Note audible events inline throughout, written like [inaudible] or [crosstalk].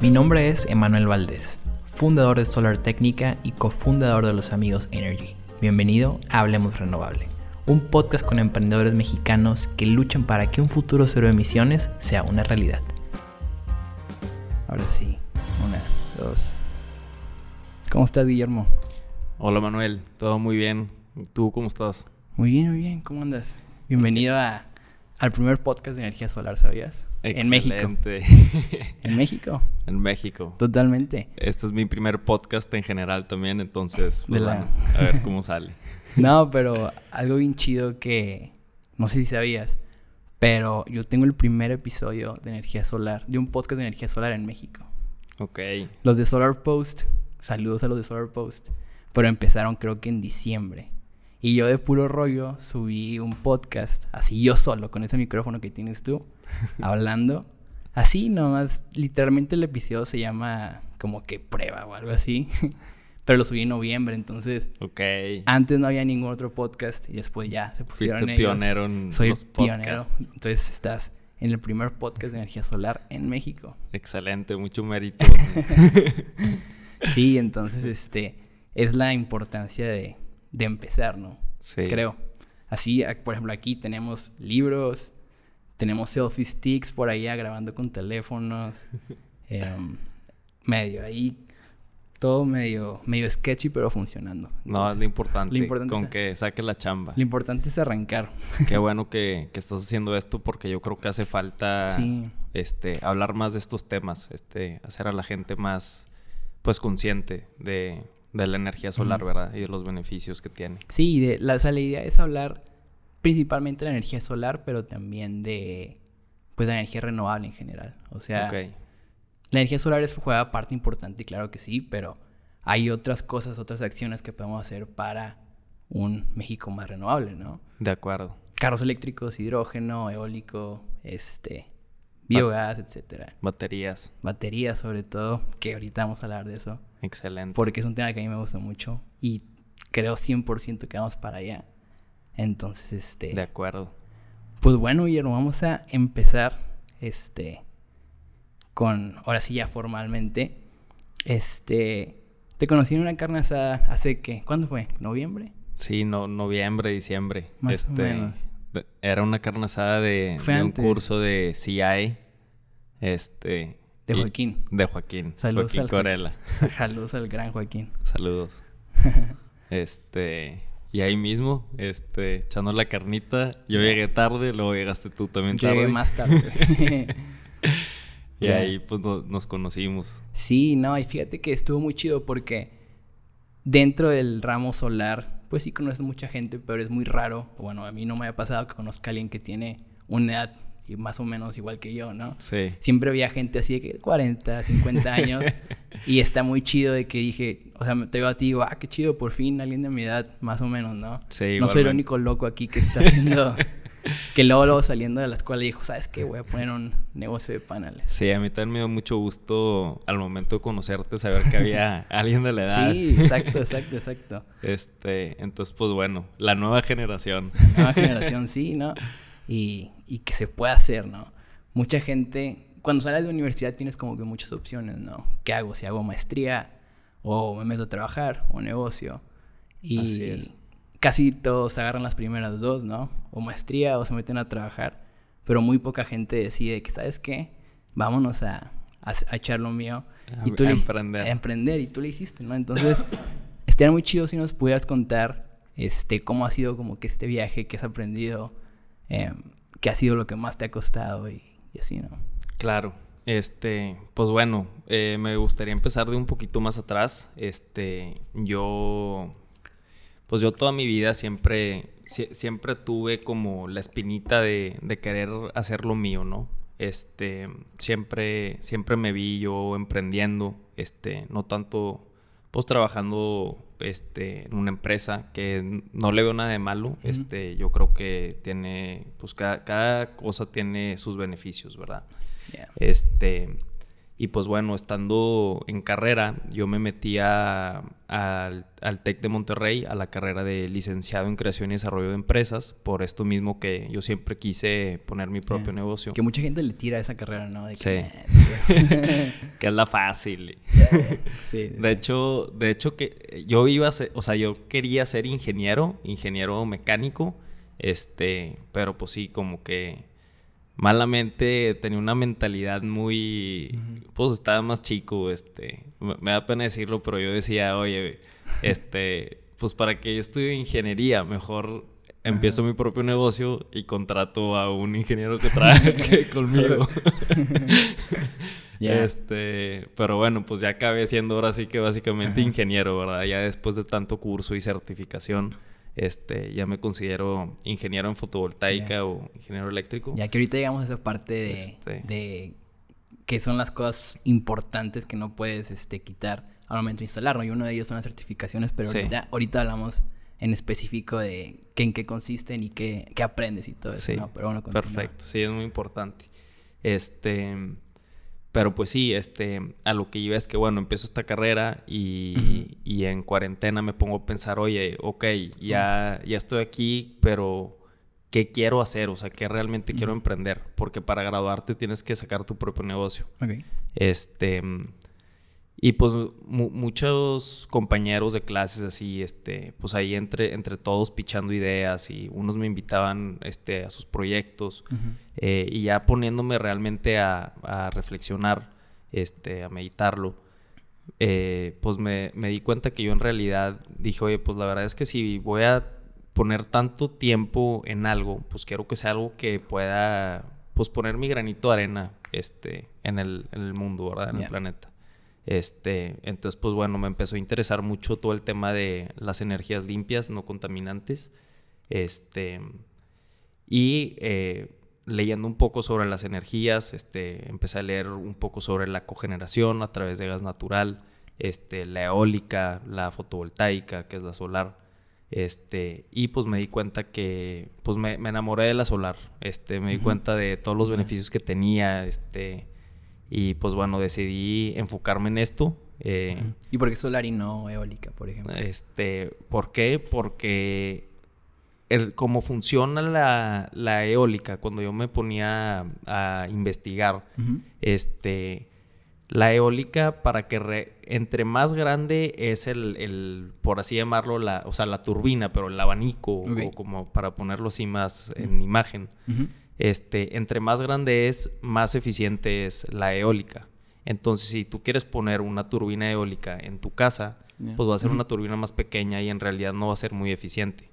Mi nombre es Emanuel Valdés, fundador de Solar Técnica y cofundador de los amigos Energy. Bienvenido a Hablemos Renovable, un podcast con emprendedores mexicanos que luchan para que un futuro cero emisiones sea una realidad. Ahora sí, una, dos. ¿Cómo estás, Guillermo? Hola, Manuel. Todo muy bien. ¿Tú cómo estás? Muy bien, muy bien. ¿Cómo andas? Bienvenido a, al primer podcast de energía solar, ¿sabías? En México. ¿En México? [laughs] En México. Totalmente. Este es mi primer podcast en general también, entonces, pues, a ver cómo sale. [laughs] no, pero algo bien chido que no sé si sabías, pero yo tengo el primer episodio de energía solar, de un podcast de energía solar en México. Ok. Los de Solar Post, saludos a los de Solar Post, pero empezaron creo que en diciembre. Y yo de puro rollo subí un podcast, así yo solo, con ese micrófono que tienes tú, [laughs] hablando. Así nomás, literalmente el episodio se llama como que prueba o algo así. [laughs] Pero lo subí en noviembre, entonces. Ok. Antes no había ningún otro podcast y después ya se pusieron Fuiste pionero en Soy pionero. Entonces estás en el primer podcast de energía solar en México. Excelente, mucho mérito. [laughs] sí, entonces este es la importancia de de empezar, ¿no? Sí. Creo. Así, por ejemplo, aquí tenemos libros, tenemos selfie sticks por allá grabando con teléfonos, [laughs] em, medio ahí, todo medio, medio sketchy, pero funcionando. no, es lo importante, con que saque la chamba. Lo importante es arrancar. Qué [laughs] bueno que, que, estás haciendo esto porque yo creo que hace falta este, hablar más de estos temas, este, hacer a la gente más pues consciente de de la energía solar, ¿verdad? Y de los beneficios que tiene. Sí, de, la, o sea, la idea es hablar principalmente de la energía solar, pero también de pues la energía renovable en general. O sea, la energía solar es juega parte importante, claro que sí, pero hay otras cosas, otras acciones que podemos hacer para un México más renovable, ¿no? De acuerdo. Carros eléctricos, hidrógeno, eólico, este, biogás, etcétera. Baterías. Baterías sobre todo, que ahorita vamos a hablar de eso. Excelente. Porque es un tema que a mí me gusta mucho y creo 100% que vamos para allá. Entonces, este... De acuerdo. Pues bueno, Guillermo, vamos a empezar, este, con, ahora sí ya formalmente, este, te conocí en una carne asada hace, ¿qué? ¿Cuándo fue? ¿Noviembre? Sí, no, noviembre, diciembre. Más este, o menos. Era una carne asada de, de un curso de CI, este, de Joaquín. De Joaquín. Saludos Joaquín Corella. [laughs] Saludos al gran Joaquín. Saludos. [laughs] este. Y ahí mismo, este, echando la carnita. Yo llegué tarde, luego llegaste tú también tarde. Llegué más tarde. [laughs] y ahí pues nos conocimos. Sí, no, y fíjate que estuvo muy chido porque dentro del ramo solar, pues sí conoces mucha gente, pero es muy raro. Bueno, a mí no me ha pasado que conozca a alguien que tiene una edad y más o menos igual que yo, ¿no? Sí. Siempre había gente así de que 40, 50 años [laughs] y está muy chido de que dije, o sea, te veo a ti y digo, ah, qué chido, por fin alguien de mi edad, más o menos, ¿no? Sí, No soy el único loco aquí que está haciendo... [laughs] [laughs] que luego, luego saliendo de la escuela dijo, ¿sabes qué? Voy a poner un negocio de paneles. Sí, a mí también me dio mucho gusto al momento de conocerte saber que había [laughs] alguien de la edad. Sí, exacto, exacto, exacto. Este, entonces, pues bueno, la nueva generación. La nueva generación, sí, ¿no? Y, y que se pueda hacer, ¿no? Mucha gente, cuando sales de universidad tienes como que muchas opciones, ¿no? ¿Qué hago? Si hago maestría o me meto a trabajar o negocio. Y casi todos agarran las primeras dos, ¿no? O maestría o se meten a trabajar. Pero muy poca gente decide que, ¿sabes qué? Vámonos a, a, echar lo mío. y tú a emprender. A emprender. Y tú le hiciste, ¿no? Entonces, [coughs] estaría muy chido si nos pudieras contar este, cómo ha sido como que este viaje que has aprendido. Eh, qué ha sido lo que más te ha costado y, así, ¿no? Claro. Este, pues bueno, eh, me gustaría empezar de un poquito más atrás. Este, yo, pues yo toda mi vida siempre, siempre tuve como la espinita de, de querer hacer lo mío, ¿no? Este, siempre, siempre me vi yo emprendiendo, este, no tanto, pues trabajando este, en una empresa que no le veo nada de malo. este, yo creo que tiene, pues cada, cosa tiene sus beneficios, ¿verdad? Este, Y pues bueno, estando en carrera, yo me metí al, al TEC de Monterrey, a la carrera de licenciado en creación y desarrollo de empresas, por esto mismo que yo siempre quise poner mi propio negocio. Que mucha gente le tira a esa carrera, ¿no? sí. [laughs] Que, es la fácil. [laughs] sí, de hecho, de hecho que yo iba a ser, o sea, yo quería ser ingeniero, ingeniero mecánico, este, pero pues sí, como que malamente tenía una mentalidad muy, pues estaba más chico, este, me, da pena decirlo, pero yo decía, oye, este, pues para que yo estudie ingeniería, mejor empiezo mi propio negocio y contrato a un ingeniero que trabaje [laughs] conmigo. [laughs] Este, pero bueno, pues ya acabé siendo ahora sí que básicamente ingeniero, ¿verdad? Ya después de tanto curso y certificación este, ya me considero ingeniero en fotovoltaica o ingeniero eléctrico. Ya que ahorita llegamos a esa parte de, este. de que son las cosas importantes que no puedes este, quitar al momento de instalarlo. Y uno de ellos son las certificaciones, pero ahorita, hablamos en específico de qué, en qué consisten y qué, qué aprendes y todo eso. ¿no? Pero bueno, Perfecto, sí, es muy importante. Este, pero pues sí, este, a lo que iba es que, bueno, empiezo esta carrera y, en cuarentena me pongo a pensar, oye, ok, ya, ya estoy aquí, pero ¿qué quiero hacer? O sea, ¿qué realmente quiero emprender? Porque para graduarte tienes que sacar tu propio negocio. Este, y pues muchos compañeros de clases así, este, pues ahí entre, entre todos pichando ideas y unos me invitaban este, a sus proyectos eh, y ya poniéndome realmente a, reflexionar, este, a meditarlo, eh, pues me, me, di cuenta que yo en realidad dije, oye, pues la verdad es que si voy a poner tanto tiempo en algo, pues quiero que sea algo que pueda, pues poner mi granito de arena, este, en el, en el mundo, ¿verdad? En el planeta. Este, entonces, pues bueno, me empezó a interesar mucho todo el tema de las energías limpias, no contaminantes. Este, y eh, leyendo un poco sobre las energías, este, empecé a leer un poco sobre la cogeneración a través de gas natural, este, la eólica, la fotovoltaica, que es la solar. Este, y pues me di cuenta que, pues me, enamoré de la solar. Este, me di cuenta de todos los beneficios que tenía, este, y pues bueno, decidí enfocarme en esto. Eh, ¿Y por qué solar y no eólica, por ejemplo? Este, ¿Por qué? Porque el, como funciona la, la, eólica, cuando yo me ponía a, investigar, este, la eólica para que entre más grande es el, el, por así llamarlo, la, o sea, la turbina, pero el abanico, o como para ponerlo así más en imagen este, entre más grande es, más eficiente es la eólica. Entonces, si tú quieres poner una turbina eólica en tu casa, pues va a ser una turbina más pequeña y en realidad no va a ser muy eficiente.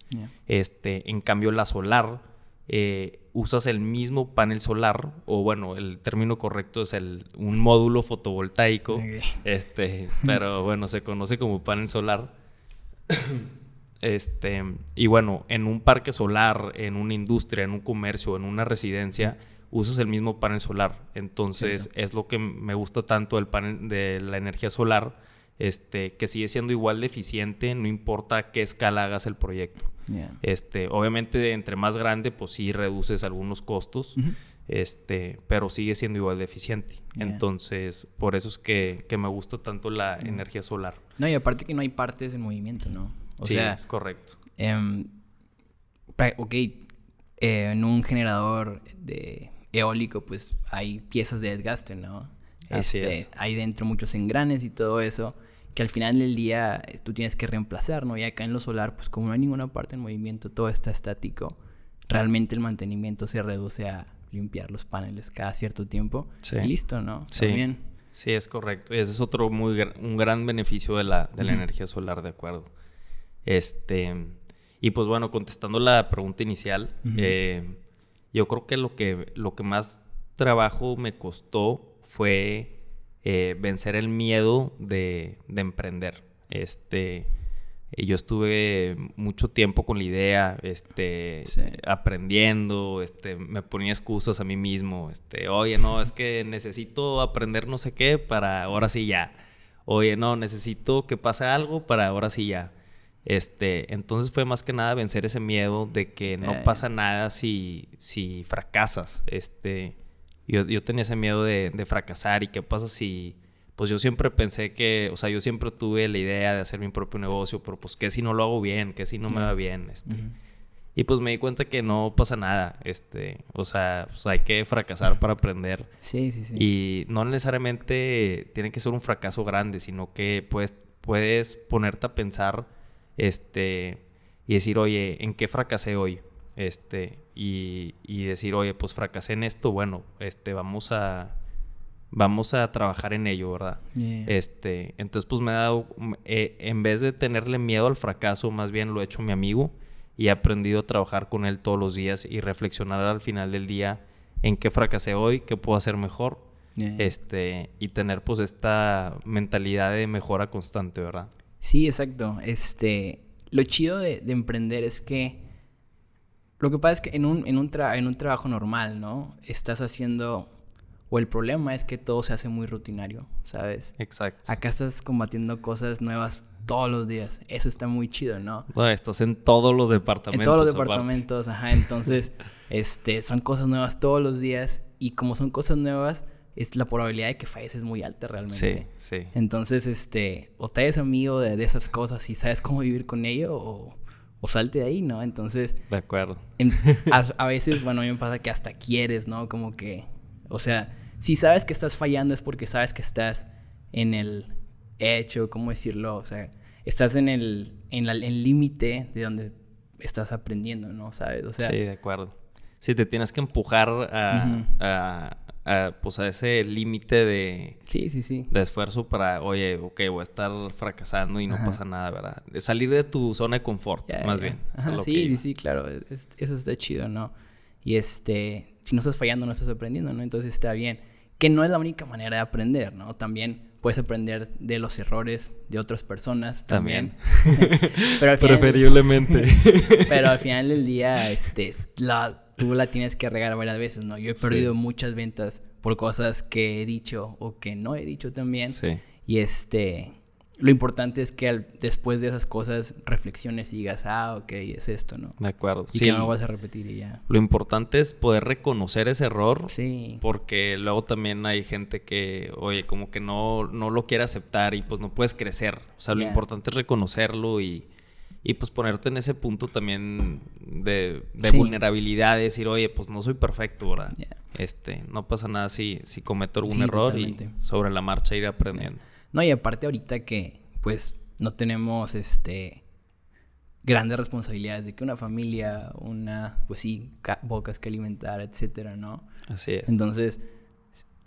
Este, en cambio, la solar, eh, usas el mismo panel solar, o bueno, el término correcto es el, un módulo fotovoltaico, este, pero bueno, se conoce como panel solar. [coughs] Este, y bueno, en un parque solar, en una industria, en un comercio, en una residencia, usas el mismo panel solar. Entonces, es lo que me gusta tanto del panel de la energía solar, este, que sigue siendo igual de eficiente, no importa qué escala hagas el proyecto. Este, obviamente, entre más grande, pues sí reduces algunos costos. Este, pero sigue siendo igual de eficiente. Entonces, por eso es que, que, me gusta tanto la energía solar. No, y aparte que no hay partes en movimiento, ¿no? Sí, es correcto. Em, ok, eh, en un generador de eólico, pues hay piezas de desgaste, ¿no? Así este, es. Hay dentro muchos engranes y todo eso que al final del día eh, tú tienes que reemplazar, ¿no? Y acá en lo solar, pues como no hay ninguna parte en movimiento, todo está estático, realmente el mantenimiento se reduce a limpiar los paneles cada cierto tiempo sí. y listo, ¿no? Sí. Sí, es correcto. Ese es otro muy un gran beneficio de la, de la energía solar, de acuerdo. Este, y pues bueno, contestando la pregunta inicial, eh, yo creo que lo, que lo que más trabajo me costó fue eh, vencer el miedo de, de, emprender. Este, yo estuve mucho tiempo con la idea, este, aprendiendo, este, me ponía excusas a mí mismo, este, oye, no, es que necesito aprender no sé qué para ahora sí ya. Oye, no, necesito que pase algo para ahora sí ya. Este, entonces fue más que nada vencer ese miedo de que no pasa nada si, si fracasas. Este, yo, yo tenía ese miedo de, de fracasar y qué pasa si pues yo siempre pensé que, o sea, yo siempre tuve la idea de hacer mi propio negocio, pero pues qué si no lo hago bien, qué si no me va bien, este. Y pues me di cuenta que no pasa nada, este, o sea, pues hay que fracasar para aprender. [laughs] Sí, sí, sí. Y no necesariamente tiene que ser un fracaso grande, sino que puedes, puedes ponerte a pensar, este, y decir, oye, ¿en qué fracasé hoy? Este, y, y decir, oye, pues fracasé en esto, bueno, este, vamos a vamos a trabajar en ello, ¿verdad? Este, entonces pues me ha dado, eh, en vez de tenerle miedo al fracaso, más bien lo he hecho mi amigo y he aprendido a trabajar con él todos los días y reflexionar al final del día en qué fracasé hoy, qué puedo hacer mejor, este, y tener pues esta mentalidad de mejora constante, ¿verdad? Sí, exacto. Este, lo chido de, emprender es que lo que pasa es que en un, en un, en un trabajo normal, ¿no? Estás haciendo o el problema es que todo se hace muy rutinario, ¿sabes? Exacto. Acá estás combatiendo cosas nuevas todos los días. Eso está muy chido, ¿no? estás en todos los departamentos. En todos los departamentos, ajá. Entonces, [laughs] este, son cosas nuevas todos los días. Y como son cosas nuevas, es la probabilidad de que falles es muy alta realmente. Sí, sí. Entonces, este, o te eres amigo de, esas cosas y sabes cómo vivir con ello, o, o salte de ahí, ¿no? Entonces. De acuerdo. a, [laughs] a, veces, bueno, a mí me pasa que hasta quieres, ¿no? Como que o sea, si sabes que estás fallando es porque sabes que estás en el hecho, ¿cómo decirlo? O sea, estás en el en límite de donde estás aprendiendo, ¿no? ¿Sabes? O sea, sí, de acuerdo. Sí, te tienes que empujar a, pues a ese límite de, sí, sí, sí. de esfuerzo para, oye, ok, voy a estar fracasando y no pasa nada, ¿verdad? Salir de tu zona de confort, más bien. sí, sí, sí, claro. eso está chido, ¿no? Y este, si no estás fallando, no estás aprendiendo, ¿no? Entonces está bien. Que no es la única manera de aprender, ¿no? También puedes aprender de los errores de otras personas también. [laughs] pero al [laughs] final, Preferiblemente. [laughs] pero al final del día, este, la, tú la tienes que regar varias veces, ¿no? Yo he perdido muchas ventas por cosas que he dicho o que no he dicho también. Sí. Y este, lo importante es que después de esas cosas reflexiones y digas, ah, ok, es esto, ¿no? De acuerdo. Y que no lo vas a repetir y ya. Lo importante es poder reconocer ese error. Sí. Porque luego también hay gente que, oye, como que no, no lo quiere aceptar y pues no puedes crecer. O sea, lo importante es reconocerlo y, y pues ponerte en ese punto también de, de vulnerabilidad, decir, oye, pues no soy perfecto, ¿verdad? Este, no pasa nada si, si cometo algún error y sobre la marcha ir aprendiendo. No, y aparte ahorita que pues no tenemos este grandes responsabilidades de que una familia, una, pues sí, bocas que alimentar, etcétera, ¿no? Así es. Entonces...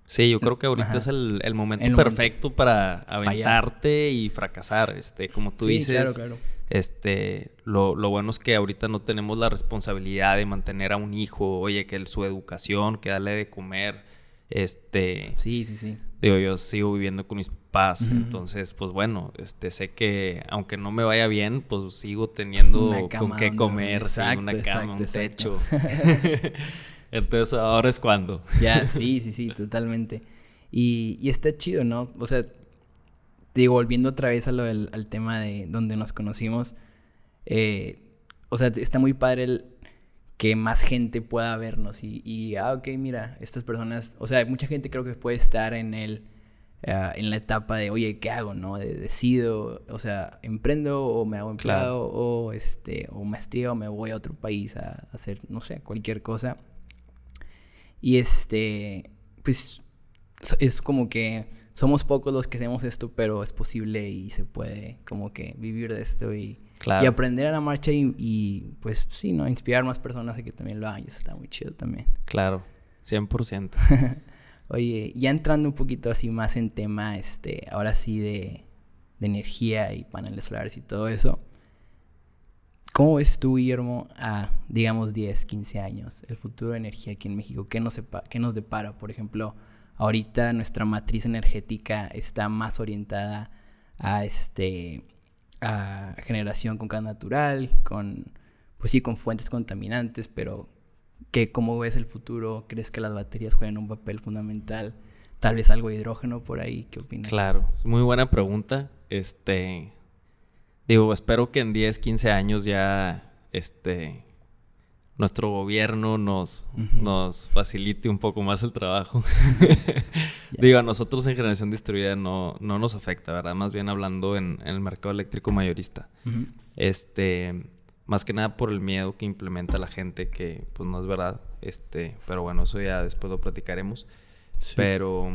Sí, yo creo que ahorita es el, momento perfecto para aventarte y fracasar. Este, como tú dices, claro, claro. Este, lo, lo, bueno es que ahorita no tenemos la responsabilidad de mantener a un hijo, oye, que su educación, que darle de comer, este... Sí, sí, sí. Digo, yo sigo viviendo con mis papás, entonces, pues bueno, este, sé que aunque no me vaya bien, pues sigo teniendo con qué comer, una cama, un techo. [laughs] entonces, ahora es cuando. ya, sí, sí, sí, totalmente. Y, y está chido, ¿no? O sea, digo, volviendo otra vez a lo del, al tema de donde nos conocimos, eh, o sea, está muy padre el que más gente pueda vernos y, y, ah, ok, mira, estas personas, o sea, mucha gente creo que puede estar en el, ah, en la etapa de, oye, ¿qué hago, no? De, decido, o sea, emprendo o me hago empleado o, este, o maestría o me voy a otro país a, hacer, no sé, cualquier cosa. Y este, pues, es como que somos pocos los que hacemos esto, pero es posible y se puede como que vivir de esto y y aprender a la marcha y, pues sí, ¿no? Inspirar más personas a que también lo hagan. eso está muy chido también. Claro, 100%. [laughs] Oye, ya entrando un poquito así más en tema, este, ahora sí de, de energía y paneles solares y todo eso. ¿Cómo ves tú, Guillermo, a, digamos, 10, 15 años, el futuro de energía aquí en México? ¿Qué nos, qué nos depara? Por ejemplo, ahorita nuestra matriz energética está más orientada a este a generación con gas natural, con, pues sí, con fuentes contaminantes, pero que ¿cómo ves el futuro? ¿Crees que las baterías juegan un papel fundamental? Tal vez algo de hidrógeno por ahí, ¿qué opinas? Claro, es muy buena pregunta. Este, digo, espero que en 10, 15 años ya, este, nuestro gobierno nos, nos facilite un poco más el trabajo. [laughs] [laughs] Digo, a nosotros en generación distribuida no, no nos afecta, ¿verdad? Más bien hablando en, el mercado eléctrico mayorista. Este, más que nada por el miedo que implementa la gente, que pues no es verdad. Este, pero bueno, eso ya después lo platicaremos. Pero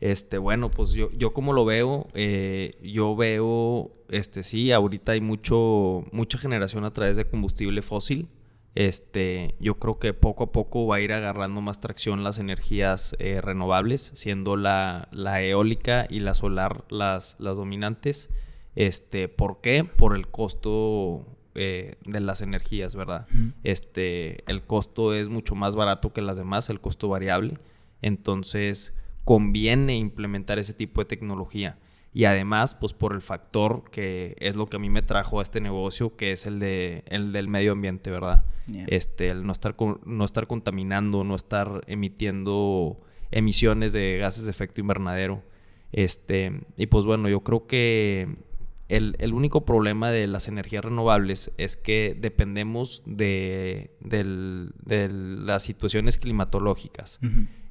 este, bueno, pues yo, yo como lo veo, eh, yo veo, este, sí, ahorita hay mucho, mucha generación a través de combustible fósil. Este, yo creo que poco a poco va a ir agarrando más tracción las energías eh, renovables, siendo la, la, eólica y la solar las, las dominantes. Este, ¿por qué? Por el costo eh, de las energías, ¿verdad? Este, el costo es mucho más barato que las demás, el costo variable. Entonces, conviene implementar ese tipo de tecnología. Y además, pues por el factor que es lo que a mí me trajo a este negocio, que es el, de, el del medio ambiente, ¿verdad? Este, el no estar, no estar contaminando, no estar emitiendo emisiones de gases de efecto invernadero. Este, y pues bueno, yo creo que el, único problema de las energías renovables es que dependemos de, las situaciones climatológicas.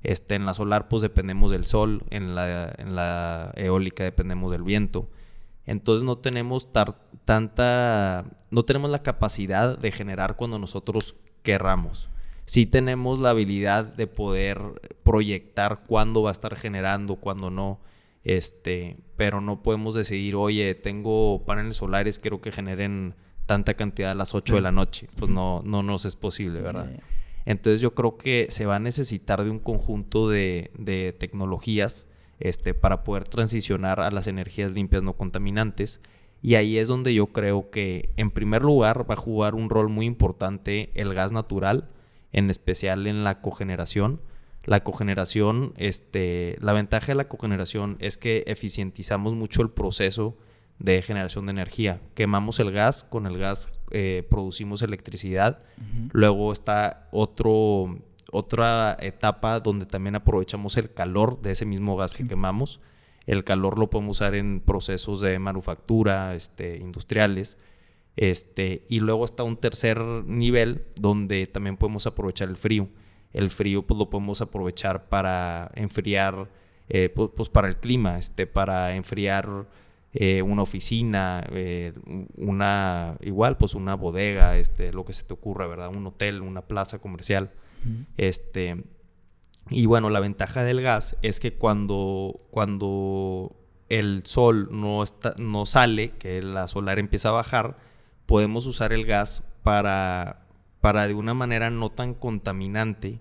Este, en la solar pues dependemos del sol, en la, en la eólica dependemos del viento. Entonces no tenemos tanta, no tenemos la capacidad de generar cuando nosotros querramos. Sí tenemos la habilidad de poder proyectar cuándo va a estar generando, cuándo no. Este, pero no podemos decidir, oye, tengo paneles solares, quiero que generen tanta cantidad a las 8 de la noche. Pues no, no nos es posible, ¿verdad? Entonces yo creo que se va a necesitar de un conjunto de, tecnologías este, para poder transicionar a las energías limpias no contaminantes. Y ahí es donde yo creo que en primer lugar va a jugar un rol muy importante el gas natural, en especial en la cogeneración. La cogeneración, este, la ventaja de la cogeneración es que eficientizamos mucho el proceso de generación de energía. Quemamos el gas, con el gas eh, producimos electricidad. Luego está otro, otra etapa donde también aprovechamos el calor de ese mismo gas que quemamos. El calor lo podemos usar en procesos de manufactura, este, industriales. Este, y luego está un tercer nivel donde también podemos aprovechar el frío. El frío pues lo podemos aprovechar para enfriar, eh, pues, pues, para el clima, este, para enfriar eh, una oficina, eh, una, igual, pues una bodega, este, lo que se te ocurra, ¿verdad? Un hotel, una plaza comercial. Este, y bueno, la ventaja del gas es que cuando, cuando el sol no, está, no sale, que la solar empieza a bajar, podemos usar el gas para, para de una manera no tan contaminante,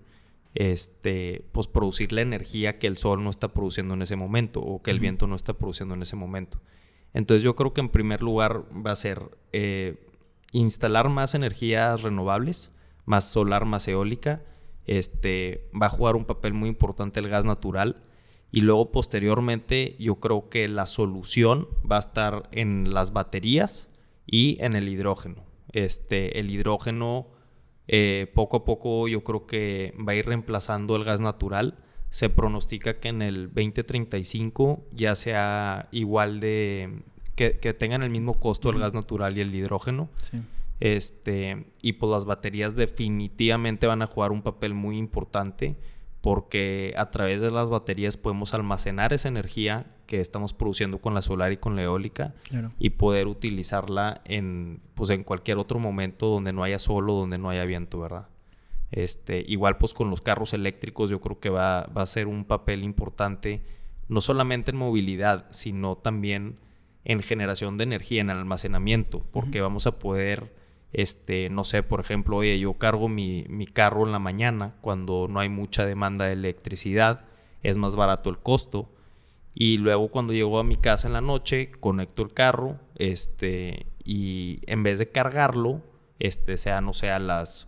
este, pues producir la energía que el sol no está produciendo en ese momento o que el viento no está produciendo en ese momento. Entonces yo creo que en primer lugar va a ser eh, instalar más energías renovables, más solar, más eólica. Este, va a jugar un papel muy importante el gas natural. Y luego posteriormente yo creo que la solución va a estar en las baterías y en el hidrógeno. Este, el hidrógeno eh, poco a poco yo creo que va a ir reemplazando el gas natural se pronostica que en el 2035 ya sea igual de... que, tengan el mismo costo el gas natural y el hidrógeno. Este, y pues las baterías definitivamente van a jugar un papel muy importante porque a través de las baterías podemos almacenar esa energía que estamos produciendo con la solar y con la eólica y poder utilizarla en, pues en cualquier otro momento donde no haya sol o donde no haya viento, ¿verdad? Este, igual pues con los carros eléctricos yo creo que va, a ser un papel importante, no solamente en movilidad, sino también en generación de energía, en almacenamiento, porque vamos a poder, este, no sé, por ejemplo, oye, yo cargo mi, carro en la mañana cuando no hay mucha demanda de electricidad, es más barato el costo. Y luego cuando llego a mi casa en la noche, conecto el carro, este, y en vez de cargarlo, este, sea, no sé, a las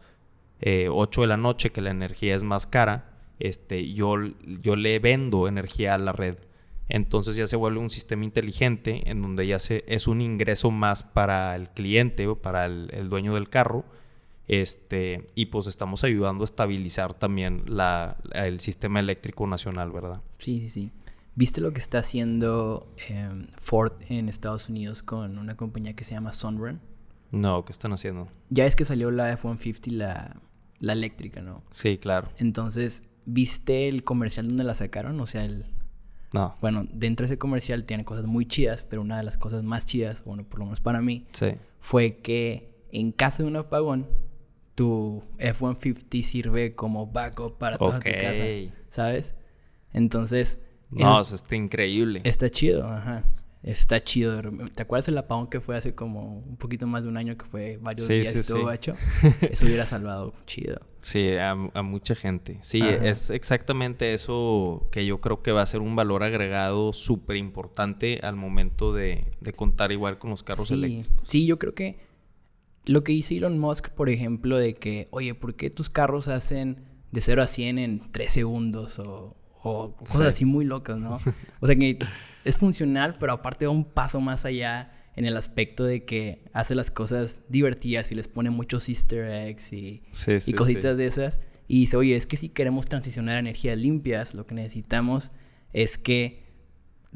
8 eh, de la noche, que la energía es más cara, este, yo, yo le vendo energía a la red. Entonces ya se vuelve un sistema inteligente en donde ya se, es un ingreso más para el cliente o para el, dueño del carro. Este, y pues estamos ayudando a estabilizar también la, el sistema eléctrico nacional, ¿verdad? Sí, sí, sí. ¿Viste lo que está haciendo em, Ford en Estados Unidos con una compañía que se llama Sunrun? No, ¿qué están haciendo? Ya es que salió la F-150, la, la eléctrica, ¿no? Sí, claro. Entonces, ¿viste el comercial donde la sacaron? O sea, el... No. Bueno, dentro de ese comercial tiene cosas muy chidas, pero una de las cosas más chidas, bueno, por lo menos para mí, Sí. fue que en caso de un apagón, tu F-150 sirve como backup para toda tu casa, ¿sabes? Entonces, No, es- eso está increíble. está chido, ajá. Está chido. ¿Te acuerdas del apagón que fue hace como un poquito más de un año que fue varios Sí, días sí, estuvo sí. gacho? [laughs] Eso hubiera salvado chido. Sí, a, a mucha gente. Sí, Ajá. es exactamente eso que yo creo que va a ser un valor agregado súper importante al momento de, de contar igual con los carros eléctricos. Sí, yo creo que lo que dice Elon Musk, por ejemplo, de que, oye, ¿por qué tus carros hacen de 0 a 100 en 3 segundos? O, o cosas Sí. así muy locas, ¿no? O sea que es funcional, pero aparte va un paso más allá en el aspecto de que hace las cosas divertidas y les pone muchos easter eggs y, Sí, sí, y cositas sí. de esas. Y dice, oye, es que si queremos transicionar a energías limpias, lo que necesitamos es que,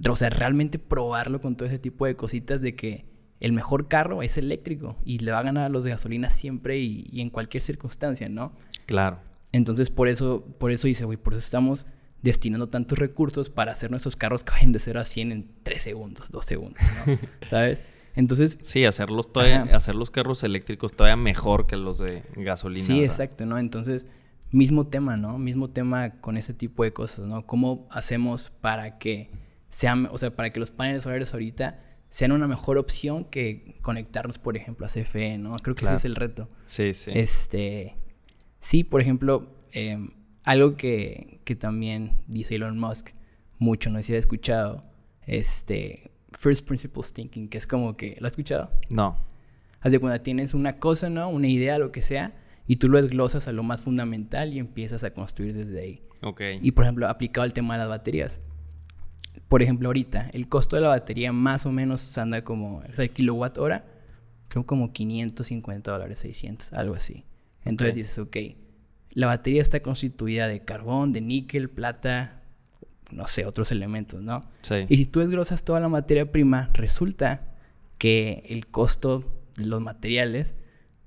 o sea, realmente probarlo con todo ese tipo de cositas de que el mejor carro es eléctrico y le va a ganar a los de gasolina siempre y, y en cualquier circunstancia, ¿no? Claro. Entonces, por eso, por eso dice, güey, por eso estamos destinando tantos recursos para hacer nuestros carros que vayan de 0 a 100 en 3 segundos, 2 segundos, ¿no? [laughs] ¿Sabes? Entonces, Sí, hacerlos todavía, Ajá. hacer los carros eléctricos todavía mejor que los de gasolina. Sí, ¿verdad? exacto, ¿no? Entonces, mismo tema, ¿no? Mismo tema con ese tipo de cosas, ¿no? ¿Cómo hacemos para que sean, o sea, para que los paneles solares ahorita sean una mejor opción que conectarnos, por ejemplo, a CFE, ¿no? Creo que Claro. ese es el reto. Sí, sí. Este, sí, por ejemplo, em, algo que, que también dice Elon Musk mucho, no sé si has escuchado, este, First Principles Thinking, que es como que, ¿lo has escuchado? No. Haz de cuando tienes una cosa, ¿no? Una idea, lo que sea, y tú lo desglosas a lo más fundamental y empiezas a construir desde ahí. Ok. Y por ejemplo, aplicado al tema de las baterías. Por ejemplo, ahorita, el costo de la batería más o menos anda como, o sea, el kilowatt hora, creo como 550 dólares, 600, algo así. Entonces Ok. dices, ok, la batería está constituida de carbón, de níquel, plata, no sé, otros elementos, ¿no? Sí. Y si tú desglosas toda la materia prima, resulta que el costo de los materiales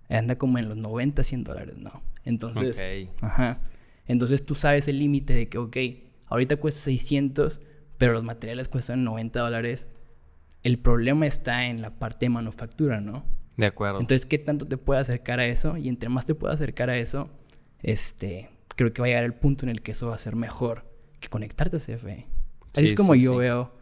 anda como en los 90, 100 dólares, ¿no? Entonces, ajá. Entonces tú sabes el límite de que, ok, ahorita cuesta 600, pero los materiales cuestan 90 dólares. El problema está en la parte de manufactura, ¿no? De acuerdo. Entonces, ¿qué tanto te puede acercar a eso? Y entre más te pueda acercar a eso, este, creo que va a llegar el punto en el que eso va a ser mejor que conectarte a CFE. Así Sí, es como sí, yo sí. veo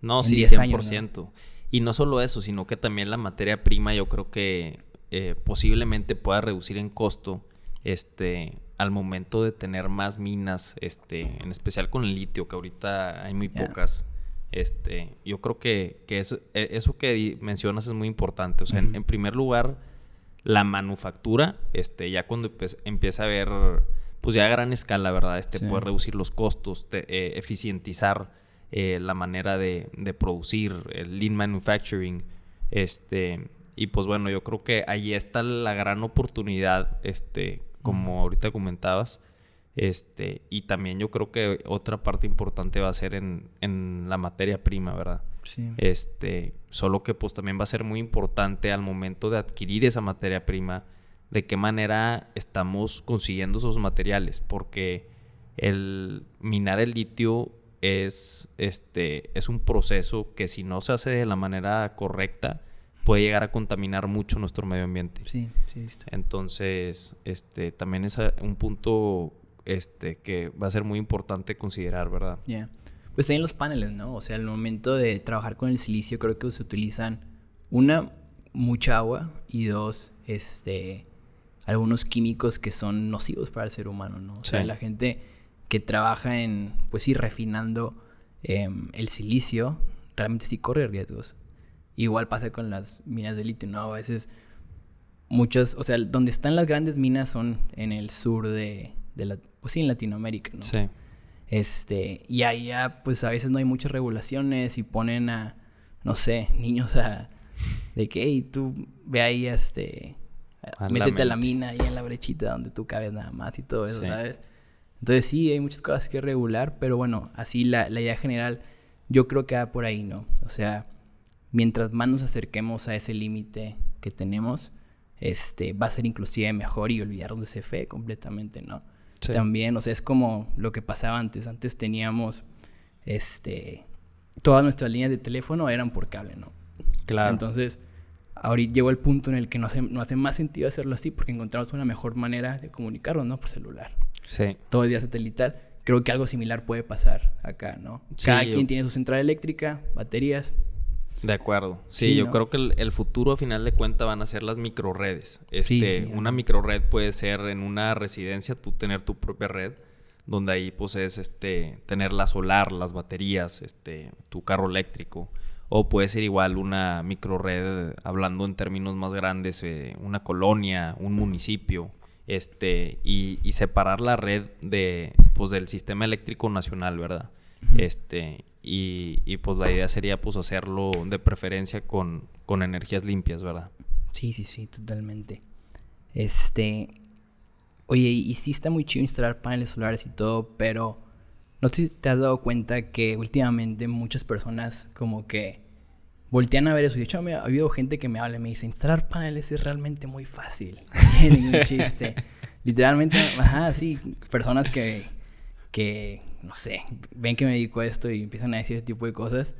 No, en sí, 10 años, 100%. Y no solo eso, sino que también la materia prima yo creo que eh, posiblemente pueda reducir en costo este al momento de tener más minas, este, en especial con el litio, que ahorita hay muy pocas. Este, yo creo que, que eso, e- eso que mencionas es muy importante. O sea, en primer lugar, la manufactura, este, ya cuando empieza a ver, pues ya a gran escala, ¿verdad? Este, Sí. puede reducir los costos, te- eh, eficientizar eh, la manera de, de producir, el lean manufacturing, este, y pues bueno, yo creo que ahí está la gran oportunidad, este, como ahorita comentabas, este, y también yo creo que otra parte importante va a ser en, en la materia prima, ¿verdad? Sí. Este, solo que pues también va a ser muy importante al momento de adquirir esa materia prima, de qué manera estamos consiguiendo esos materiales, porque el minar el litio es, este, es un proceso que si no se hace de la manera correcta, puede llegar a contaminar mucho nuestro medio ambiente. Sí, sí, visto. Entonces, este, también es a- un punto este, que va a ser muy importante considerar, ¿verdad? Ya. Pues también los paneles, ¿no? O sea, al momento de trabajar con el silicio creo que se utilizan una, mucha agua y dos, este, algunos químicos que son nocivos para el ser humano, ¿no? O sea, la gente que trabaja en, pues sí, refinando em, el silicio, realmente sí corre riesgos. Igual pasa con las minas de litio, ¿no? A veces muchos, o sea, donde están las grandes minas son en el sur de, de la, pues sí, en Latinoamérica, ¿no? Sí. Este, y allá, pues a veces no hay muchas regulaciones y ponen a, no sé, [laughs] niños a, de que, hey, tú ve ahí, este, A la métete a la mina ahí en la brechita donde tú cabes nada más y todo eso, Sí. ¿sabes? Entonces sí, hay muchas cosas que regular, pero bueno, así la, la idea general, yo creo que va por ahí, ¿no? O sea, mientras más nos acerquemos a ese límite que tenemos este, va a ser inclusive mejor y olvidarnos de ese fe completamente, ¿no? También, o sea, es como lo que pasaba antes. Antes teníamos, este, todas nuestras líneas de teléfono eran por cable, ¿no? Claro. Entonces, ahorita llegó el punto en el que no hace, no hace más sentido hacerlo así porque encontramos una mejor manera de comunicarnos, ¿no? Por celular. Sí. Todo el día satelital. Creo que algo similar puede pasar acá, ¿no? Cada quien tiene su central eléctrica, baterías. De acuerdo. Sí, yo creo que el, futuro a final de cuentas van a ser las microredes. Este, una microred puede ser en una residencia tú tener tu propia red donde ahí pues es este tener la solar, las baterías, este tu carro eléctrico o puede ser igual una microred hablando en términos más grandes eh, una colonia, un municipio, este y, separar la red de pues del sistema eléctrico nacional, ¿verdad? Este y, pues la idea sería pues hacerlo de preferencia con, con energías limpias, ¿verdad? Sí, sí, sí, totalmente. Este, oye, y sí está muy chido instalar paneles solares y todo, pero no sé si te has dado cuenta que últimamente muchas personas como que voltean a ver eso. De hecho, ha habido gente que me habla y me dice, instalar paneles es realmente muy fácil. [laughs] Tiene chiste. [laughs] Literalmente, ajá, sí, personas que, que no sé, ven que me dedico a esto y empiezan a decir ese tipo de cosas,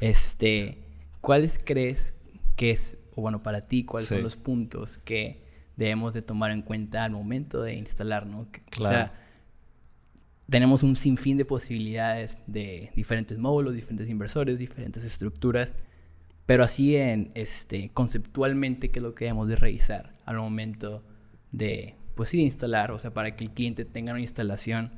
este, ¿cuáles crees que es, o bueno, para ti, cuáles son los puntos que debemos de tomar en cuenta al momento de instalar, ¿no? O sea, tenemos un sinfín de posibilidades de diferentes módulos, diferentes inversores, diferentes estructuras, pero así en, este, conceptualmente, ¿qué es lo que debemos de revisar al momento de, pues sí, instalar? O sea, para que el cliente tenga una instalación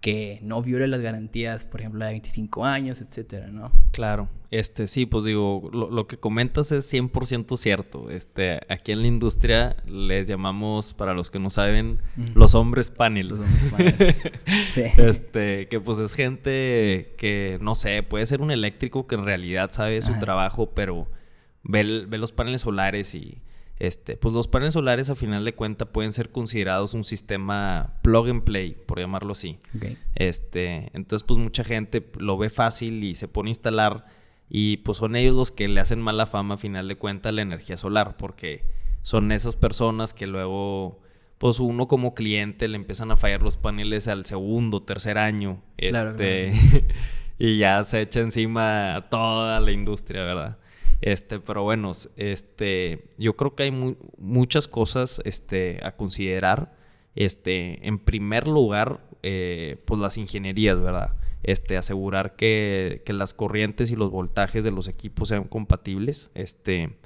que no viole las garantías, por ejemplo, de 25 años, etcétera, ¿no? Claro. Este, sí, pues digo, lo, que comentas es 100% cierto. Este, aquí en la industria les llamamos, para los que no saben, los hombres panel. Los hombres panel. [laughs] sí. Este, que pues es gente que, no sé, puede ser un eléctrico que en realidad sabe su trabajo, pero ve, ve los paneles solares y este, pues los paneles solares a final de cuentas pueden ser considerados un sistema plug and play, por llamarlo así. Este, entonces pues mucha gente lo ve fácil y se pone a instalar y pues son ellos los que le hacen mala fama a final de cuentas la energía solar porque son esas personas que luego pues uno como cliente le empiezan a fallar los paneles al segundo, tercer año, este [laughs] y ya se echa encima a toda la industria, ¿verdad? Este, pero bueno, este, yo creo que hay muchas cosas este, a considerar. Este, en primer lugar, eh, pues las ingenierías, ¿verdad? Este, asegurar que, que, las corrientes y los voltajes de los equipos sean compatibles. Este,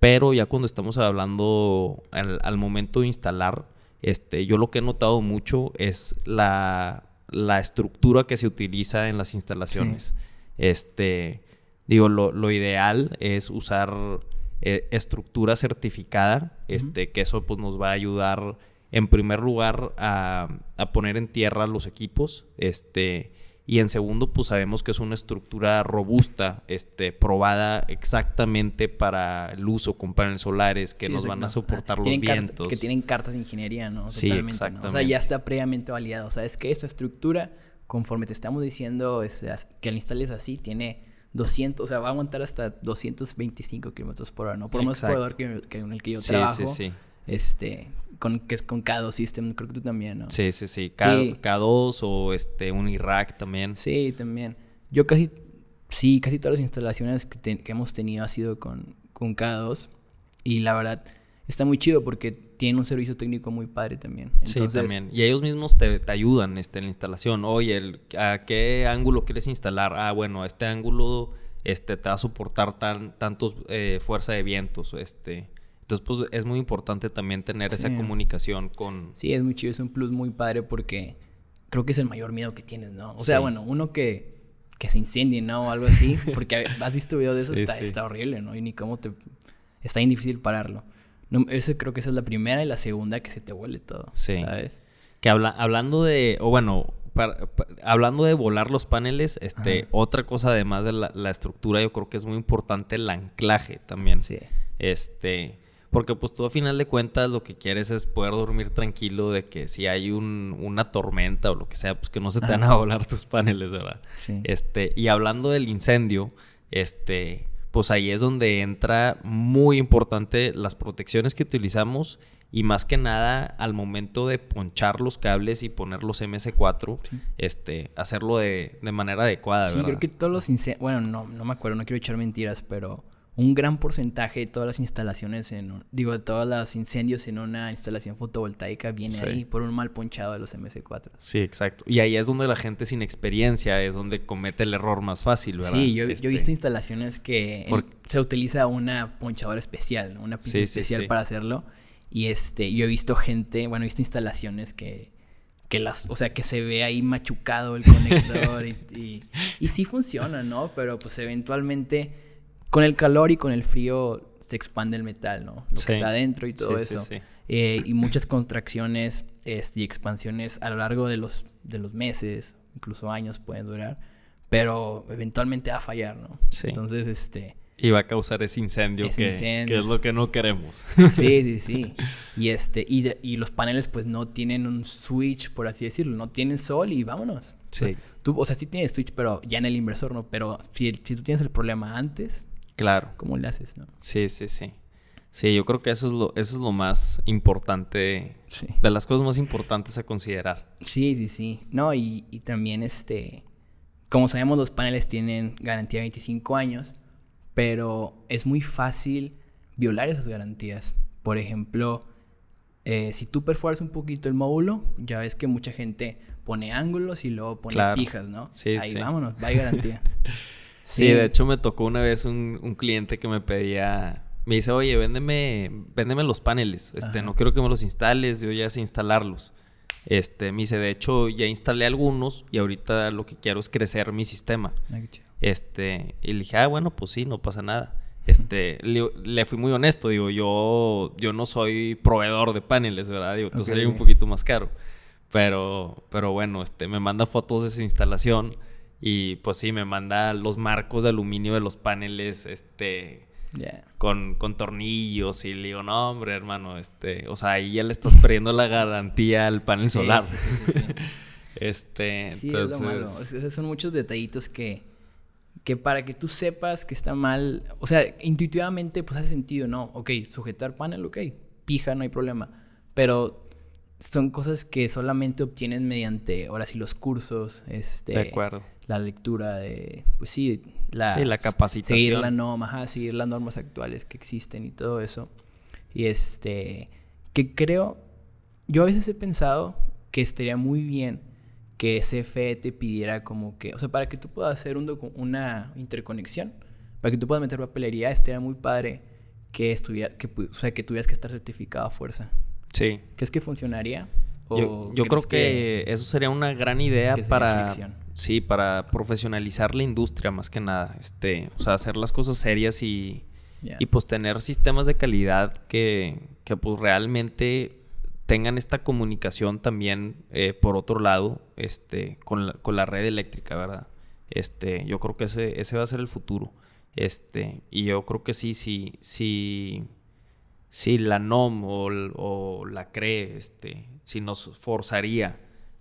pero ya cuando estamos hablando al, momento de instalar, este, yo lo que he notado mucho es la, la estructura que se utiliza en las instalaciones. Este, Digo, lo, ideal es usar eh, estructura certificada, este, que eso pues, nos va a ayudar en primer lugar a, poner en tierra los equipos, este, y en segundo, pues sabemos que es una estructura robusta, este, probada exactamente para el uso con paneles solares que nos van a soportar los vientos. que tienen cartas de ingeniería, ¿no? Sí, exactamente. O sea, ya está previamente validado. O sea, es que esta estructura, conforme te estamos diciendo, es, que la instales así, tiene 200, o sea, va a aguantar hasta 225 kilómetros por hora, ¿no? Por más corredor que, que, en el que yo trabajo. Sí, sí. Este, con, que es con K2 System, creo que tú también, ¿no? Sí, sí, sí. K, 2 o este, un Irak también. Sí, también. Yo casi, sí, casi todas las instalaciones que, que hemos tenido ha sido con, con K2. Y la verdad, está muy chido porque tienen un servicio técnico muy padre también. sí, también. Y ellos mismos te, ayudan este, en la instalación. Oye, el, ¿a qué ángulo quieres instalar? Ah, bueno, este ángulo este, te va a soportar tan, tantos eh, fuerza de vientos. Este. Entonces, pues es muy importante también tener esa comunicación con... Sí, es muy chido, es un plus muy padre porque creo que es el mayor miedo que tienes, ¿no? O sea, bueno, uno que, que se incendie, ¿no? O algo así, porque [laughs] has visto videos de eso, está, está horrible, ¿no? Y ni cómo te... Está bien difícil pararlo. No, ese creo que esa es la primera y la segunda que se te vuele todo. Sí. ¿Sabes? Que habla, hablando de, o bueno, hablando de volar los paneles, este, otra cosa además de la, estructura, yo creo que es muy importante el anclaje también. Sí. Este, porque pues tú a final de cuentas lo que quieres es poder dormir tranquilo de que si hay un, una tormenta o lo que sea, pues que no se te van a volar tus paneles, ¿verdad? Sí. Este, y hablando del incendio, este, pues ahí es donde entra muy importante las protecciones que utilizamos y más que nada al momento de ponchar los cables y poner los MS4, este, hacerlo de, manera adecuada, sí, creo que todos los incendios, bueno, no, no me acuerdo, no quiero echar mentiras, pero un gran porcentaje de todas las instalaciones en, digo, de todos los incendios en una instalación fotovoltaica viene ahí por un mal ponchado de los MS4. Sí, exacto. Y ahí es donde la gente sin experiencia es donde comete el error más fácil, ¿verdad? Sí, yo, he visto este instalaciones que se utiliza una ponchadora especial, una pinza especial para hacerlo. Y este, yo he visto gente, bueno, he visto instalaciones que, que las, o sea, que se ve ahí machucado el conector y, y, y sí funciona, ¿no? Pero pues eventualmente con el calor y con el frío se expande el metal, ¿no? Lo que está adentro y todo eso. Eh, y muchas contracciones este, y expansiones a lo largo de los, de los meses, incluso años pueden durar, pero eventualmente va a fallar, ¿no? Entonces, este... Y va a causar ese incendio, que, que, es lo que no queremos. Sí, sí, [laughs] sí. Y, este, y, y, los paneles pues no tienen un switch, por así decirlo. No tienen sol y vámonos. Sí. Tú, o sea, sí tienes switch, pero ya en el inversor, ¿no? Pero si, si tú tienes el problema antes, Claro. ¿Cómo le haces, no? Sí, sí, sí. Sí, yo creo que eso es lo, eso es lo más importante, de las cosas más importantes a considerar. Sí, sí, sí. No, y, también este, como sabemos los paneles tienen garantía de 25 años, pero es muy fácil violar esas garantías. Por ejemplo, eh, si tú perforas un poquito el módulo, ya ves que mucha gente pone ángulos y luego pone pijas, ¿no? Sí, Ahí vámonos, va garantía. [laughs] Sí, de hecho me tocó una vez un, cliente que me pedía, me dice, oye, véndeme, véndeme los paneles, este, no quiero que me los instales, yo ya sé instalarlos. Este, me dice, de hecho ya instalé algunos y ahorita lo que quiero es crecer mi sistema. Ah, este, y le dije, ah, bueno, pues sí, no pasa nada. Este, le, fui muy honesto, digo, yo, yo no soy proveedor de paneles, ¿verdad? Digo, te okay, un poquito más caro. Pero, pero bueno, este, me manda fotos de su instalación y pues sí, me manda los marcos de aluminio de los paneles, este, con, con, tornillos. Y le digo, no, hombre, hermano, este, o sea, ahí ya le estás perdiendo la garantía al panel solar. [laughs] este, sí, entonces... es lo malo. O son muchos detallitos que, que para que tú sepas que está mal, o sea, intuitivamente, pues hace sentido, ¿no? Ok, sujetar panel, ok, pija, no hay problema. Pero son cosas que solamente obtienes mediante, ahora sí, los cursos, este... De acuerdo la lectura de, pues sí, la, la capacitación. Seguir la norma, seguir las normas actuales que existen y todo eso. Y este, que creo, yo a veces he pensado que estaría muy bien que CFE te pidiera como que, o sea, para que tú puedas hacer un una interconexión, para que tú puedas meter papelería, estaría muy padre que estuviera, que, o sea, que tuvieras que estar certificado a fuerza. Sí. ¿Crees que funcionaría? Yo, creo que, eso sería una gran idea para sí, para profesionalizar la industria más que nada, este, o sea, hacer las cosas serias y, y pues tener sistemas de calidad que, que pues realmente tengan esta comunicación también eh, por otro lado, este, con la, con la red eléctrica, ¿verdad? Este, yo creo que ese, ese va a ser el futuro. Este, y yo creo que sí, sí, sí, sí la NOM o, o la CRE, este, si nos forzaría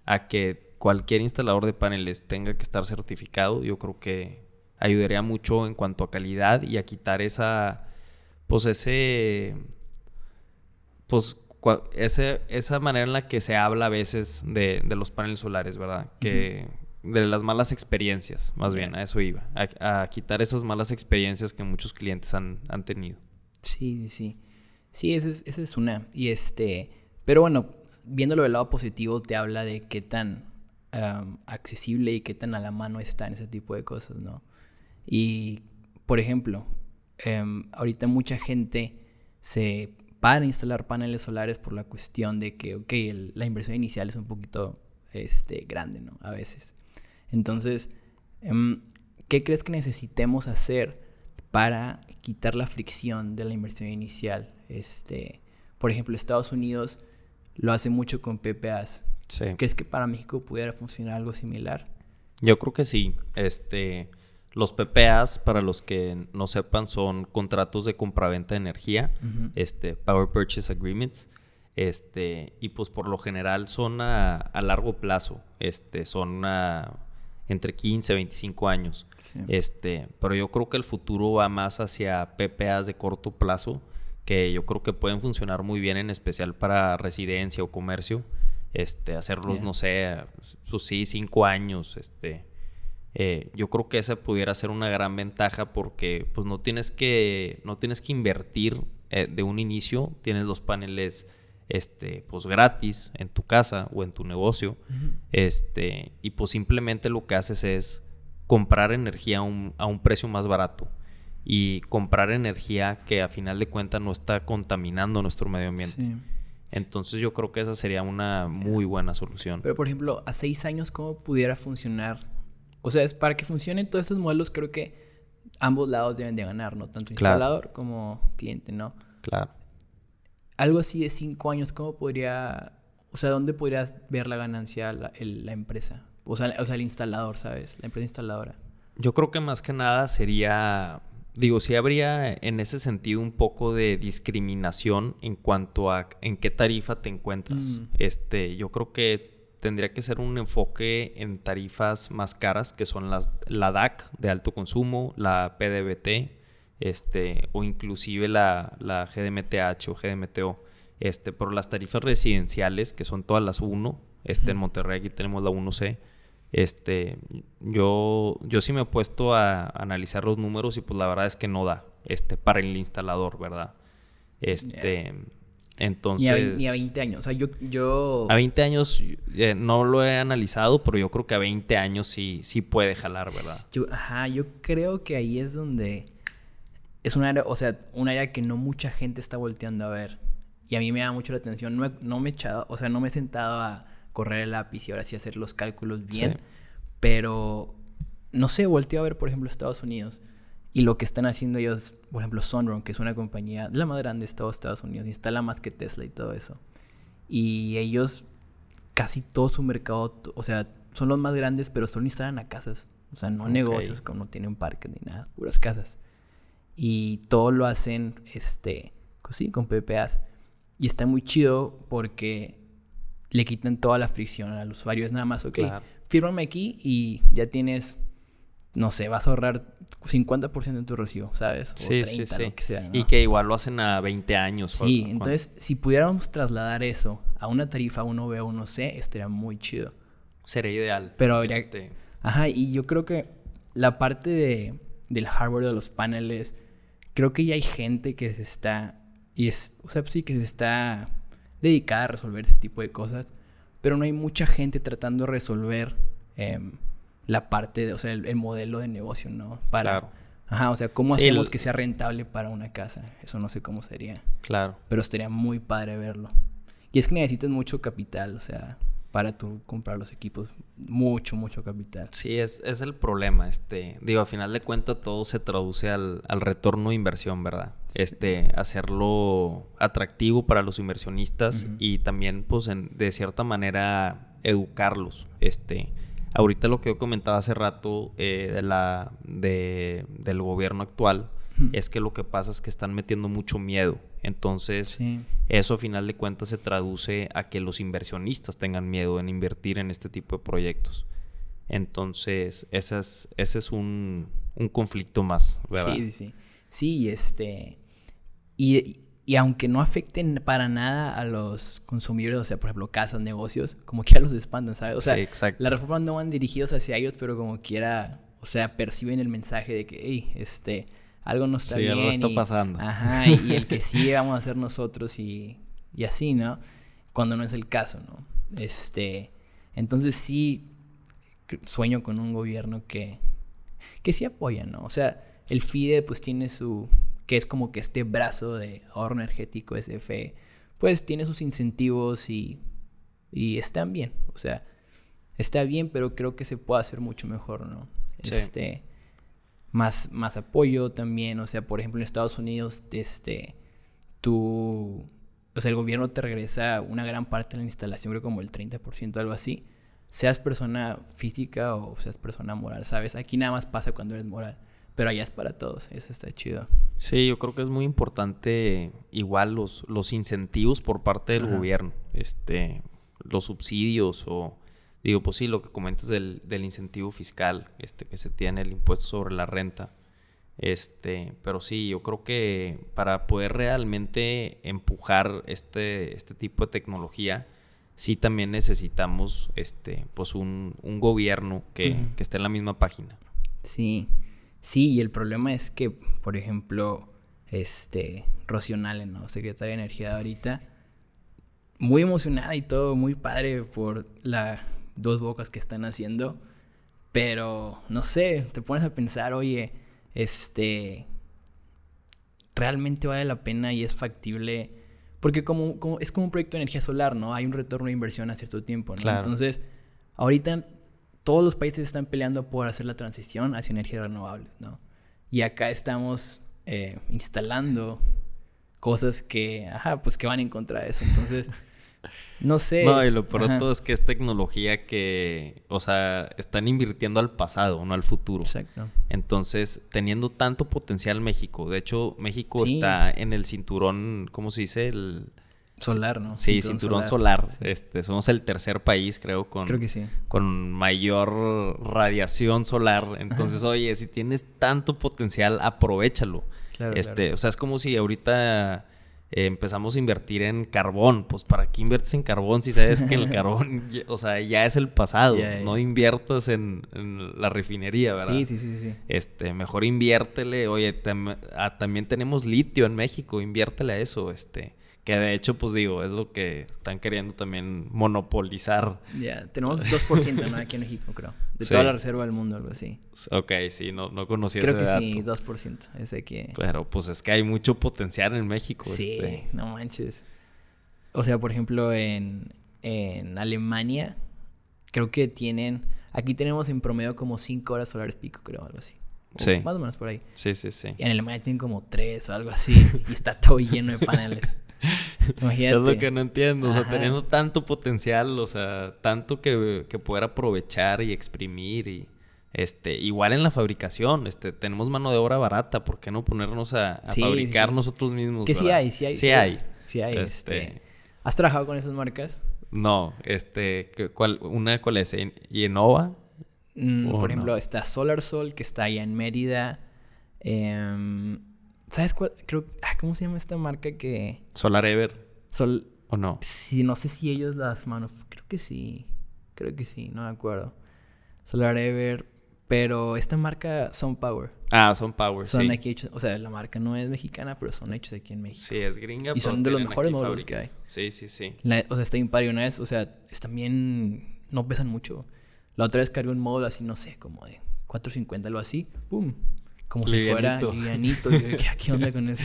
a que cualquier instalador de paneles tenga que estar certificado, yo creo que ayudaría mucho en cuanto a calidad y a quitar esa, pues ese, pues ese, esa manera en la que se habla a veces de, los paneles solares, ¿verdad? Que de las malas experiencias, más bien, a eso iba, a, quitar esas malas experiencias que muchos clientes han, tenido. Sí, sí. Sí, esa es, esa es una. Y este, pero bueno, viéndolo del lado positivo, te habla de qué tan accesible y qué tan a la mano está en ese tipo de cosas, ¿no? Y, por ejemplo, em, ahorita mucha gente se para a instalar paneles solares por la cuestión de que, ok, la inversión inicial es un poquito este, grande, ¿no? A veces. Entonces, em, ¿qué crees que necesitemos hacer para quitar la fricción de la inversión inicial? Este, por ejemplo, Estados Unidos lo hace mucho con PPAs. ¿Crees que para México pudiera funcionar algo similar? Yo creo que sí. Este, los PPAs, para los que no sepan, son contratos de compraventa de energía, este, Power Purchase Agreements. Este, y pues por lo general son a, largo plazo. Este, son entre 15 y 25 años. Este, pero yo creo que el futuro va más hacia PPAs de corto plazo, que yo creo que pueden funcionar muy bien, en especial para residencia o comercio. Este, hacerlos, no sé, pues sí, cinco años, este. Eh, yo creo que esa pudiera ser una gran ventaja porque pues no tienes que no tienes que invertir eh, de un inicio tienes los paneles este pues gratis en tu casa o en tu negocio este y pues simplemente lo que haces es comprar energía a un, a un precio más barato y comprar energía que a final de cuentas no está contaminando nuestro medio ambiente. Entonces yo creo que esa sería una muy buena solución. Pero por ejemplo, a seis años, ¿cómo pudiera funcionar? O sea, es para que funcionen todos estos modelos, creo que ambos lados deben de ganar, ¿no? Tanto instalador como cliente, ¿no? Claro. Algo así de cinco años, ¿cómo podría... O sea, ¿dónde podrías ver la ganancia la, la empresa? O sea, o sea, el instalador, ¿sabes? La empresa instaladora. Yo creo que más que nada sería digo, sí habría en ese sentido un poco de discriminación en cuanto a en qué tarifa te encuentras. Mm. Este, yo creo que tendría que ser un enfoque en tarifas más caras, que son las, la DAC de alto consumo, la PDBT, este, o inclusive la, la GDMTH o GDMTO. Este, por las tarifas residenciales, que son todas las 1, este, en Monterrey aquí tenemos la 1C este, yo, yo sí me he puesto a analizar los números y pues la verdad es que no da, este, para el instalador, ¿verdad? Este, entonces... Ni a, 20 años, o sea, yo... yo... A 20 años eh, no lo he analizado, pero yo creo que a 20 años sí, sí puede jalar, ¿verdad? Yo, ajá, yo creo que ahí es donde... Es un área, o sea, un área que no mucha gente está volteando a ver. Y a mí me da mucho la atención. No, no me he echado, o sea, no me he sentado a correr el lápiz y ahora sí hacer los cálculos bien. Pero, no sé, volteo a ver, por ejemplo, Estados Unidos. Y lo que están haciendo ellos, por ejemplo, Sunrun, que es una compañía la más grande de Estados Unidos, instala más que Tesla y todo eso. Y ellos, casi todo su mercado, o sea, son los más grandes, pero solo instalan a casas. O sea, no negocios, como no tienen parques ni nada, puras casas. Y todo lo hacen, este, pues sí, con PPAs. Y está muy chido porque le quitan toda la fricción al usuario. Es nada más, ok, fírmame aquí y ya tienes, no sé, vas a ahorrar 50% en tu recibo, ¿sabes? O sí, 30, sí, sí. Y que igual lo hacen a 20 años. Sí, entonces, si pudiéramos trasladar eso a una tarifa 1B o 1C, estaría muy chido. Sería ideal. Pero este... Ajá, y yo creo que la parte de, del hardware de los paneles, creo que ya hay gente que se está... Y es, o sea, sí, que se está dedicada a resolver ese tipo de cosas, pero no hay mucha gente tratando de resolver em, la parte, de, o sea, el, modelo de negocio, ¿no? Para, claro. Ajá, o sea, ¿cómo hacemos que sea rentable para una casa? Eso no sé cómo sería. Claro. Pero estaría muy padre verlo. Y es que necesitas mucho capital, o sea, para tú comprar los equipos. Mucho, mucho capital. Sí, es, es el problema. Este, digo, a final de cuentas todo se traduce al, al retorno de inversión, ¿verdad? Este, hacerlo atractivo para los inversionistas y también, pues, en, de cierta manera, educarlos. Este, ahorita lo que yo comentaba hace rato eh, de la, de, del gobierno actual es que lo que pasa es que están metiendo mucho miedo. Entonces, eso a final de cuentas se traduce a que los inversionistas tengan miedo en invertir en este tipo de proyectos. Entonces, ese es, ese es un, conflicto más, ¿verdad? Sí, sí. Sí, este. Y, aunque no afecten para nada a los consumidores, o sea, por ejemplo, casas, negocios, como quiera los espantan, ¿sabes? O sea, las reformas no van dirigidos hacia ellos, pero como quiera, o sea, perciben el mensaje de que, hey, este algo no está sí, bien. Algo está pasando. Ajá, y, el que sí vamos a ser nosotros y, y, así, ¿no? Cuando no es el caso, ¿no? Este, entonces sí sueño con un gobierno que, que sí apoya, ¿no? O sea, el FIDE pues tiene su, que es como que este brazo de ahorro energético SFE, pues tiene sus incentivos y, y están bien, o sea, está bien, pero creo que se puede hacer mucho mejor, ¿no? Sí. Este, más, más apoyo también. O sea, por ejemplo, en Estados Unidos, este, tú, o sea, el gobierno te regresa una gran parte de la instalación, creo como el 30%, algo así. Seas persona física o seas persona moral, ¿sabes? Aquí nada más pasa cuando eres moral. Pero allá es para todos, eso está chido. Sí, yo creo que es muy importante igual los, los incentivos por parte del gobierno, este, los subsidios o Digo, pues sí, lo que comentas del, del incentivo fiscal este, que se tiene, el impuesto sobre la renta. Este, pero sí, yo creo que para poder realmente empujar este, este tipo de tecnología, sí también necesitamos este, pues un, un gobierno que, que esté en la misma página. Sí, sí, y el problema es que, por ejemplo, este, Rocío Nale, ¿no? Secretaria de Energía de ahorita, muy emocionada y todo, muy padre por las dos bocas que están haciendo, pero, no sé, te pones a pensar, oye, este, realmente vale la pena y es factible, porque como, como- es como un proyecto de energía solar, ¿no? Hay un retorno de inversión a cierto tiempo, ¿no? Claro. Entonces, ahorita todos los países están peleando por hacer la transición hacia energías renovables, ¿no? Y acá estamos eh, instalando cosas que, ajá, pues que van en contra de eso. Entonces, [laughs] no sé. No, y lo todo es que es tecnología que, o sea, están invirtiendo al pasado, no al futuro. Exacto. Entonces, teniendo tanto potencial México, de hecho, México Sí. está en el cinturón, ¿cómo se dice? El, Solar, ¿no? Sí, cinturón, solar. Sí. Este, somos el tercer país, creo, con, Creo que sí. con mayor radiación solar. Entonces, oye, si tienes tanto potencial, aprovechalo. Claro, este, claro. o sea, es como si ahorita eh, empezamos a invertir en carbón. Pues, ¿para qué inviertes en carbón si sabes que el [laughs] carbón, o sea, ya es el pasado? No inviertas en, en la refinería, ¿verdad? Sí, sí, sí, sí. Este, mejor inviértele. Oye, tam- ah, también tenemos litio en México, inviértele a eso, este. Que de hecho, pues digo, es lo que están queriendo también monopolizar. Ya, tenemos 2%, ¿no? Aquí en México, creo. De Sí. toda la reserva del mundo, algo así. Ok, sí, no, no conocía Creo ese que dato. sí, 2%. Ese que... Pero pues es que hay mucho potencial en México. Sí, este. no manches. O sea, por ejemplo, en, en Alemania, creo que tienen. Aquí tenemos en promedio como 5 horas solares pico, creo, algo así. O Sí. Más o menos por ahí. Sí, sí, sí. Y en Alemania tienen como 3 o algo así. y está todo lleno de paneles. [laughs] Imagínate. Es lo que no entiendo. O sea, Ajá. teniendo tanto potencial, o sea, tanto que, que poder aprovechar y exprimir y. Este, igual en la fabricación, este, tenemos mano de obra barata, ¿por qué no ponernos a, a Sí, fabricar sí. nosotros mismos? Que sí hay, sí hay. Sí hay. Sí hay. Este, Este... ¿Has trabajado con esas marcas? No, este, ¿qué- ¿cuál, una cuál es? ¿En- ¿Yenova? Mm, por no. ejemplo, está Solar Sol, que está allá en Mérida. Em, ¿Sabes cuál? Creo, ah, ¿Cómo se llama esta marca que... ¿Solar Ever? Sol... ¿O no? Sí, no sé si ellos las manuf... Creo que sí. Creo que sí, no me acuerdo. Solar Ever. Pero esta marca Sun Power. Ah, son Power, Son sí. aquí hechos... O sea, la marca no es mexicana, pero son hechos aquí en México. Sí, es gringa. Y son de los mejores fábrica. que hay. Sí, sí, sí. La- o sea, está impar y una vez, o sea, están bien... No pesan mucho. La otra vez cargué un módulo así, no sé, como de 450, algo así. ¡Pum! Como si fuera Livianito. Yo, ¿qué, [laughs] ¿Qué onda con esto?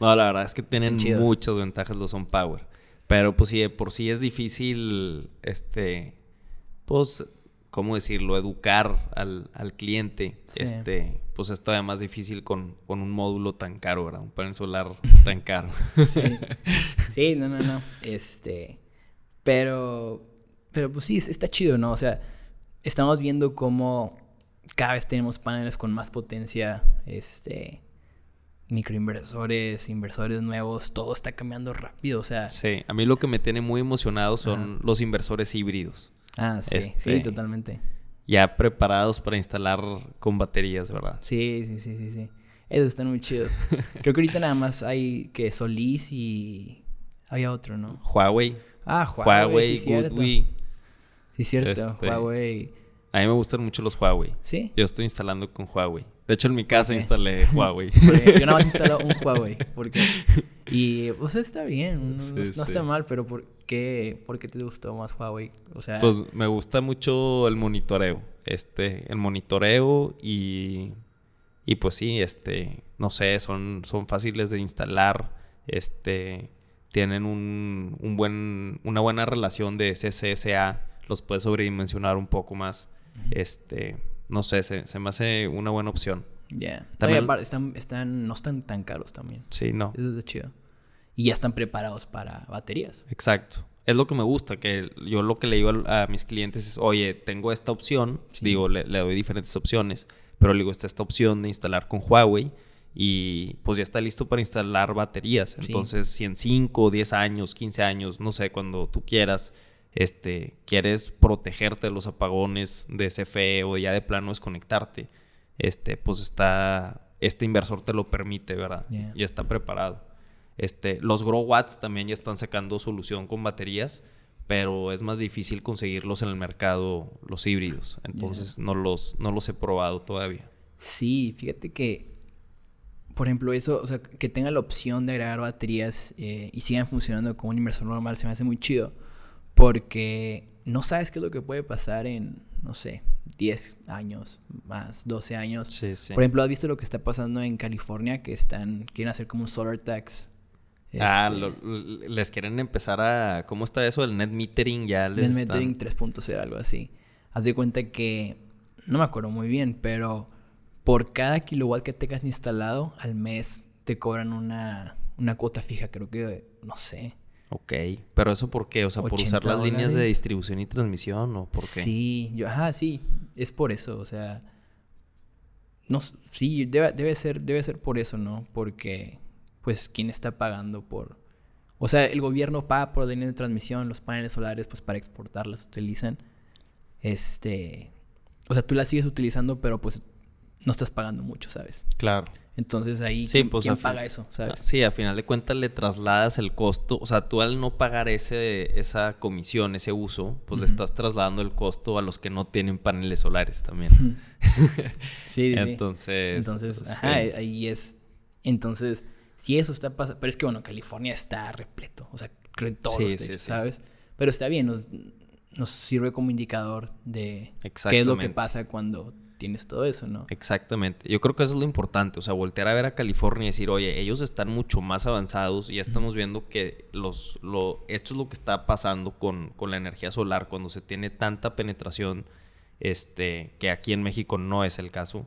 No, la verdad es que tienen muchas ventajas los Son Power. Pero pues sí, de por sí es difícil, este, pues, ¿cómo decirlo? Educar al, al cliente. Sí. Este, pues es todavía más difícil con, con un módulo tan caro, ¿verdad? Un panel solar [laughs] tan caro. Sí. Sí, no, no, no. Este. Pero. Pero pues sí, es- está chido, ¿no? O sea, estamos viendo cómo cada vez tenemos paneles con más potencia. Este. Microinversores, inversores nuevos, todo está cambiando rápido. O sea. Sí, a mí lo que me tiene muy emocionado son los inversores híbridos. Ah, sí, Este- sí, totalmente. Ya preparados para instalar con baterías, ¿verdad? Sí, sí, sí, sí, sí. Esos están muy chidos. [laughs] Creo que ahorita nada más hay que Solís y. Había otro, ¿no? Huawei, Ah, Huawei. Huawei, sí. Goodway. Sí, cierto. Este- Huawei. A mí me gustan mucho los Huawei. ¿Sí? Yo estoy instalando con Huawei. De hecho, en mi casa Ok. instalé [laughs] Huawei. Yo [laughs] nada más instalado un Huawei. Porque... Y, o sea, está bien. No, Sí, no- no sí. está mal, pero ¿por qué, ¿por qué te gustó más Huawei? O sea... Pues me gusta mucho el monitoreo. Este, el monitoreo y. Y pues sí, este. No sé, son, son fáciles de instalar. Este. Tienen un, un buen, una buena relación de CCSA. Los puedes sobredimensionar un poco más. Este. No sé, se, se me hace una buena opción. ya. No, y También- están, están, no están tan caros también. Sí, no. Eso es lo chido. Y ya están preparados para baterías. Exacto. Es lo que me gusta, que yo lo que le digo a, a mis clientes es, oye, tengo esta opción, Sí. digo, le, le doy diferentes opciones, pero le digo, está esta opción de instalar con Huawei y pues ya está listo para instalar baterías. Sí. Entonces, si en 5, 10 años, 15 años, no sé, cuando tú quieras, este, quieres protegerte de los apagones de CFE o ya de plano desconectarte, este, pues está, este inversor te lo permite, ¿verdad? Ya está preparado. Este, los Grow Watts también ya están sacando solución con baterías, pero es más difícil conseguirlos en el mercado, los híbridos. Entonces no, los, no los he probado todavía. Sí, fíjate que por ejemplo, eso, o sea, que tenga la opción de agregar baterías eh, y sigan funcionando como un inversor normal se me hace muy chido. Porque no sabes qué es lo que puede pasar en, no sé, 10 años más, 12 años. Sí, sí. Por ejemplo, ¿has visto lo que está pasando en California? Que están, quieren hacer como un solar tax. Ah, este, les quieren empezar a... ¿Cómo está eso? El net metering ya les Net metering 3.0, algo así. Haz de cuenta que... No me acuerdo muy bien, pero por cada kilowatt que tengas instalado al mes te cobran una, una cuota fija, creo que, no sé. Ok, pero eso por qué? O sea, por usar las líneas de distribución y transmisión o por qué? Sí, yo, ajá, sí, es por eso, o sea, no, sí, debe, debe ser, debe ser por eso, ¿no? Porque, pues, ¿quién está pagando por, o sea, el gobierno paga por la línea de transmisión, los paneles solares, pues, para exportarlas utilizan, este, o sea, tú las sigues utilizando, pero pues no estás pagando mucho, ¿sabes? Claro. Entonces ahí, ¿quién, pues, paga eso? ¿sabes? Sí, a final de cuentas le trasladas el costo. O sea, tú al no pagar ese, esa comisión, ese uso, pues le estás trasladando el costo a los que no tienen paneles solares también. [laughs] sí, sí. Entonces. Entonces, ajá, ahí es. Entonces, si eso está pasando. Pero es que, bueno, California está repleto. O sea, creo todos, sí, ¿sabes? Pero está bien, nos, nos sirve como indicador de qué es lo que pasa cuando tienes todo eso, ¿no? Exactamente. Yo creo que eso es lo importante, o sea, voltear a ver a California y decir, oye, ellos están mucho más avanzados y ya estamos viendo que los, lo, esto es lo que está pasando con, con la energía solar cuando se tiene tanta penetración, este, que aquí en México no es el caso,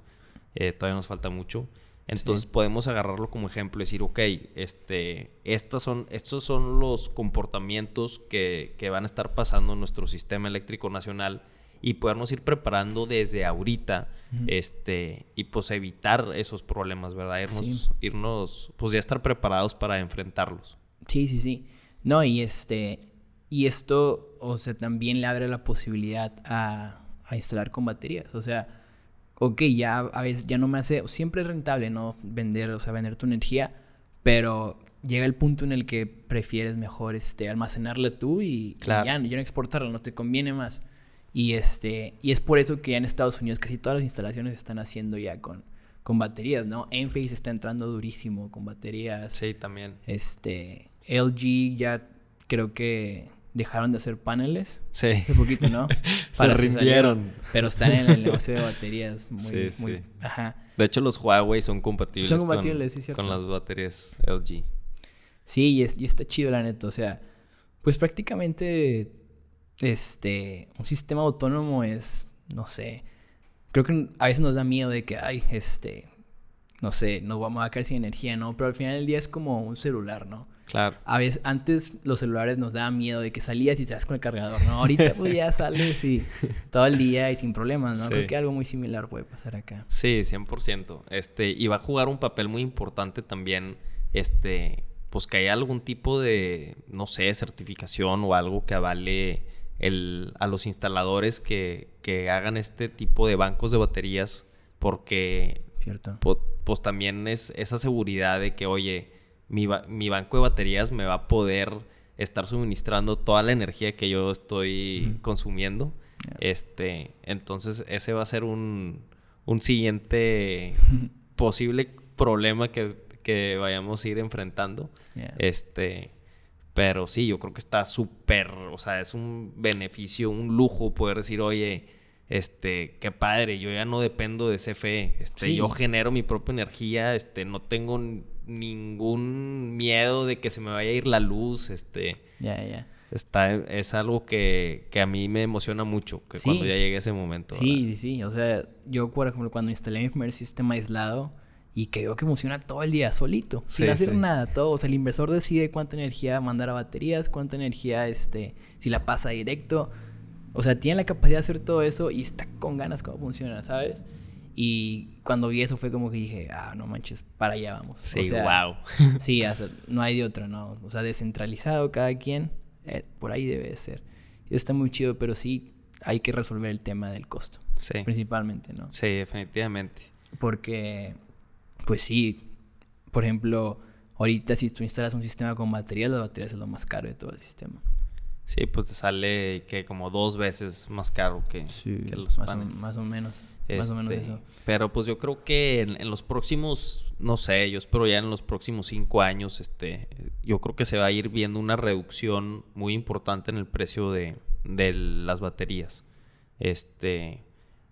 eh, todavía nos falta mucho. Entonces podemos agarrarlo como ejemplo y decir, ok, este, estas son, estos son los comportamientos que, que van a estar pasando en nuestro sistema eléctrico nacional y podernos ir preparando desde ahorita, este, y pues evitar esos problemas, ¿verdad? Irnos, irnos, pues ya estar preparados para enfrentarlos. Sí, sí, sí. No, y este, y esto, o sea, también le abre la posibilidad a, a instalar con baterías, o sea, ok, ya a veces ya no me hace, siempre es rentable, ¿no? Vender, o sea, vender tu energía, pero llega el punto en el que prefieres mejor este, almacenarla tú y, ya, ya, no exportarla, no te conviene más. Y, este, y es por eso que ya en Estados Unidos casi todas las instalaciones se están haciendo ya con, con baterías, ¿no? Enphase está entrando durísimo con baterías. Sí, también. Este, LG ya creo que dejaron de hacer paneles. Sí. Hace poquito, ¿no? [laughs] se rindieron. Pero están en el [laughs] negocio de baterías muy, sí, sí. Ajá. De hecho, los Huawei son compatibles, son compatibles con, sí, con las baterías LG. Sí, y, y está chido, la neta. O sea, pues prácticamente este, un sistema autónomo es, no sé, creo que a veces nos da miedo de que, ay, este, no sé, nos vamos a quedar sin energía, ¿no? Pero al final del día es como un celular, ¿no? Claro. A veces, antes los celulares nos daban miedo de que salías y te das con el cargador, ¿no? Ahorita pues ya [laughs] sales y todo el día y sin problemas, ¿no? Creo que algo muy similar puede pasar acá. Sí, 100%. Este, y va a jugar un papel muy importante también, este, pues que haya algún tipo de, no sé, certificación o algo que avale el, a los instaladores que, que, hagan este tipo de bancos de baterías porque Cierto. pues también es esa seguridad de que, oye, mi, mi, banco de baterías me va a poder estar suministrando toda la energía que yo estoy consumiendo. Este, entonces ese va a ser un, un siguiente [laughs] posible problema que, que, vayamos a ir enfrentando. Este, pero sí, yo creo que está súper, o sea, es un beneficio, un lujo poder decir, oye, este, qué padre, yo ya no dependo de CFE, este, yo genero mi propia energía, este, no tengo ningún miedo de que se me vaya a ir la luz, este. Ya, ya. Está, es algo que, que, a mí me emociona mucho, que cuando ya llegue ese momento. Sí, sí, sí, o sea, yo por ejemplo cuando instalé mi primer sistema aislado, y que veo que funciona todo el día solito, sin hacer nada, todo. O sea, el inversor decide cuánta energía mandar a baterías, cuánta energía, este, si la pasa directo. O sea, tiene la capacidad de hacer todo eso y está con ganas cómo funciona, ¿sabes? Y cuando vi eso fue como que dije, ah, no manches, para allá vamos. Sí, wow. [laughs] sí, no hay de otra, ¿no? O sea, descentralizado cada quien, eh, por ahí debe ser. está muy chido, pero sí hay que resolver el tema del costo. Sí. Principalmente, ¿no? Sí, definitivamente. Porque, pues sí, por ejemplo, ahorita si tú instalas un sistema con baterías, las baterías es lo más caro de todo el sistema. Sí, pues te sale que como dos veces más caro que, que los más paneles. O, más o menos. más o menos este, eso. Pero pues yo creo que en, los próximos, no sé, yo espero ya en los próximos cinco años, este, yo creo que se va a ir viendo una reducción muy importante en el precio de, de las baterías. Este,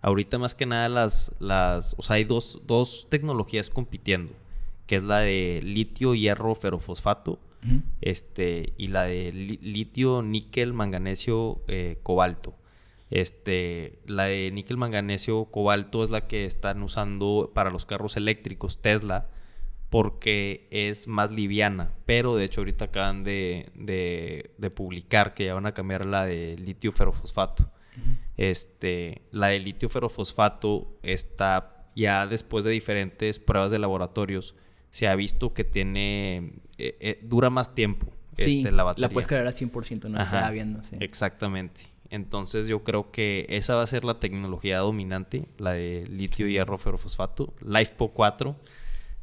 ahorita más que nada las, las, o sea, hay dos, dos tecnologías compitiendo, que es la de litio, hierro, ferrofosfato este, y la de litio, níquel, manganesio, eh, cobalto. Este, la de níquel, manganesio, cobalto es la que están usando para los carros eléctricos Tesla porque es más liviana. Pero de hecho ahorita acaban de, de, publicar que ya van a cambiar la de litio ferrofosfato. Este, la de litio ferrofosfato está ya después de diferentes pruebas de laboratorios se ha visto que tiene, eh, eh, dura más tiempo este, la batería. La puedes cargar al 100%, no estaba viendo. Sí. Exactamente. Entonces yo creo que esa va a ser la tecnología dominante, la de litio hierro ferrofosfato, LifePo 4.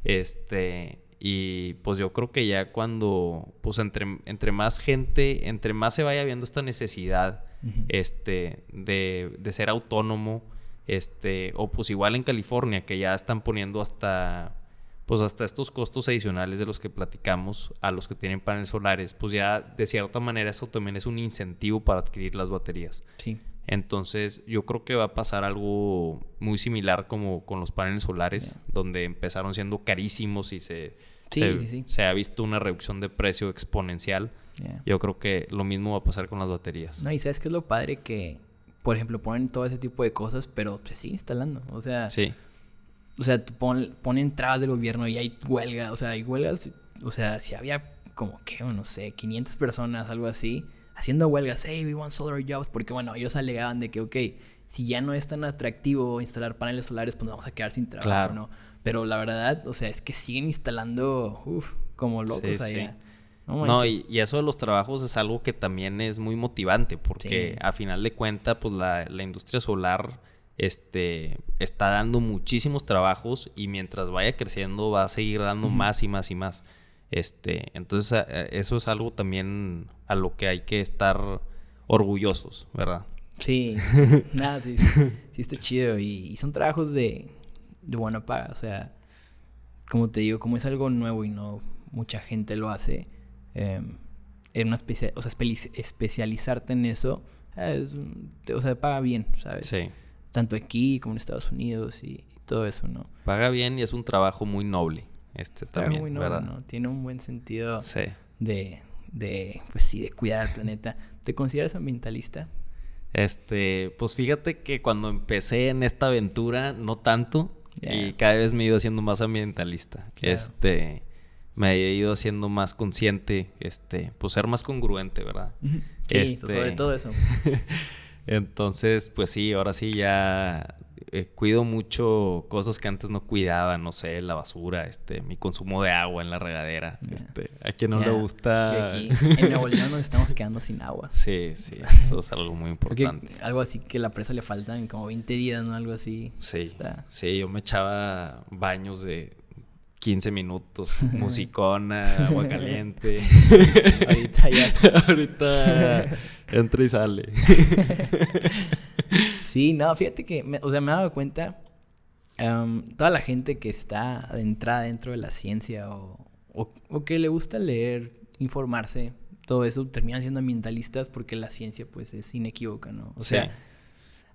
Este, y pues yo creo que ya cuando, pues entre, entre más gente, entre más se vaya viendo esta necesidad este, de, de, ser autónomo, este, o pues igual en California, que ya están poniendo hasta pues hasta estos costos adicionales de los que platicamos a los que tienen paneles solares, pues ya de cierta manera eso también es un incentivo para adquirir las baterías. Sí. Entonces yo creo que va a pasar algo muy similar como con los paneles solares, donde empezaron siendo carísimos y se, se, ha visto una reducción de precio exponencial. Yo creo que lo mismo va a pasar con las baterías. No, y sabes que es lo padre que, por ejemplo, ponen todo ese tipo de cosas, pero se sigue instalando. O sea, sí o sea, pon, ponen trabas del gobierno y hay huelga, o sea, hay huelgas, o sea, si había como que, no sé, 500 personas, algo así, haciendo huelgas, hey, we want solar jobs, porque bueno, ellos alegaban de que, ok, si ya no es tan atractivo instalar paneles solares, pues nos vamos a quedar sin trabajo, ¿no? Pero la verdad, o sea, es que siguen instalando, uff, como locos allá. No, y, eso de los trabajos es algo que también es muy motivante, porque a final de cuentas, pues la, la industria solar este, está dando muchísimos trabajos y mientras vaya creciendo va a seguir dando más y más y más. Este, entonces eso es algo también a lo que hay que estar orgullosos, ¿verdad? Sí, [laughs] nada, sí, sí, está chido y, son trabajos de, de buena paga, o sea, como te digo, como es algo nuevo y no mucha gente lo hace, em, en una especie, o sea, especializarte en eso, es, o sea, paga bien, ¿sabes? Sí tanto aquí como en Estados Unidos y, todo eso, ¿no? Paga bien y es un trabajo muy noble, este también, muy noble, ¿verdad? ¿no? Tiene un buen sentido de, de, pues sí, de cuidar al planeta. ¿Te consideras ambientalista? Este, pues fíjate que cuando empecé en esta aventura, no tanto, y cada vez me he ido haciendo más ambientalista. Este, me he ido haciendo más consciente, este, pues ser más congruente, ¿verdad? Sí, este, sobre todo eso. [laughs] Entonces, pues sí, ahora sí ya eh, cuido mucho cosas que antes no cuidaba, no sé, la basura, este, mi consumo de agua en la regadera. Este, a quien no le gusta. aquí en Nuevo León nos estamos quedando sin agua. [laughs] Sí, sí, [laughs] eso es algo muy importante. algo así que a la presa le faltan como 20 días, ¿no? Algo así. Sí. Sí, yo me echaba baños de 15 minutos, [laughs] musicona, agua caliente. [laughs] Ahorita ya. [laughs] Ahorita entra y sale. sí, no, fíjate que, o sea, me he dado cuenta, toda la gente que está adentrada dentro de la ciencia o, o, que le gusta leer, informarse, todo eso, terminan siendo ambientalistas porque la ciencia, pues, es inequívoca, ¿no? O sea,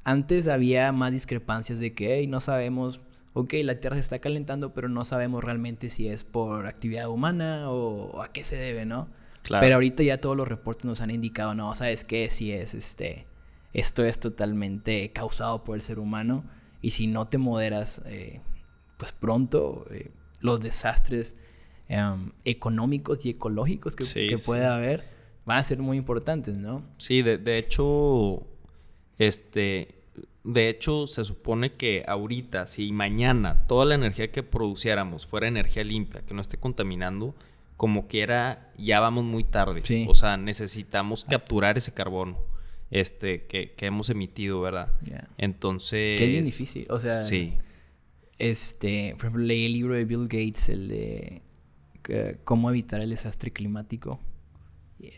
antes había más discrepancias de que, hey, no sabemos ok, la Tierra se está calentando, pero no sabemos realmente si es por actividad humana o, a qué se debe, ¿no? Claro. Pero ahorita ya todos los reportes nos han indicado, no, ¿sabes qué? Si es este, esto es totalmente causado por el ser humano y si no te moderas, eh, pues pronto eh, los desastres em, económicos y ecológicos que, puede haber van a ser muy importantes, ¿no? Sí, de, de hecho, este, de hecho, se supone que ahorita, si mañana toda la energía que produciéramos fuera energía limpia, que no esté contaminando, como quiera, ya vamos muy tarde. O sea, necesitamos capturar ese carbono. este, que, que hemos emitido, ¿verdad? Entonces... Qué bien difícil, o sea... Sí. Este, por ejemplo, leí el libro de Bill Gates, el de eh, cómo evitar el desastre climático.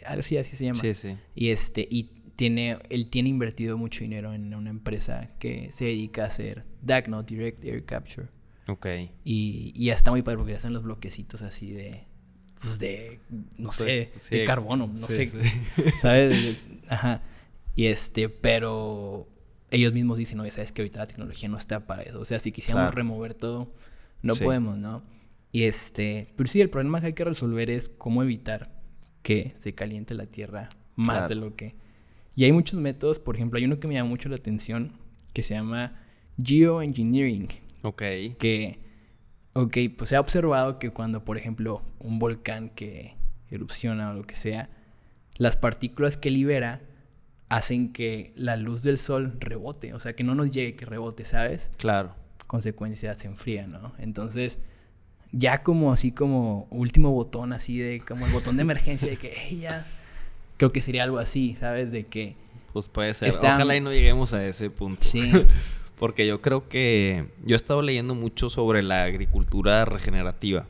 Algo así, así se llama. Sí, sí. Y este, y tiene, él tiene invertido mucho dinero en una empresa que se dedica a hacer DAC, Direct Air Capture. Ok. Y, y ya está muy padre porque ya están los bloquecitos así de, pues de, no sé, de carbono, no sé, [laughs] ¿sabes? Ajá. Y este, pero ellos mismos dicen, oye, sabes que ahorita la tecnología no está para eso. O sea, si quisiéramos remover todo, no podemos, ¿no? Y este, pero sí, el problema que hay que resolver es cómo evitar que se caliente la tierra más de lo que y hay muchos métodos, por ejemplo, hay uno que me llama mucho la atención que se llama geoengineering. Ok. Que, ok, pues se ha observado que cuando, por ejemplo, un volcán que erupciona o lo que sea, las partículas que libera hacen que la luz del sol rebote, o sea, que no nos llegue, que rebote, ¿sabes? Claro. Consecuencia se enfría, ¿no? Entonces, ya como así como último botón, así de como el botón de emergencia de que ya Creo que sería algo así, ¿sabes? De que... Pues puede ser. Ojalá y no lleguemos a ese punto. Sí. [laughs] Porque yo creo que... Yo he estado leyendo mucho sobre la agricultura regenerativa.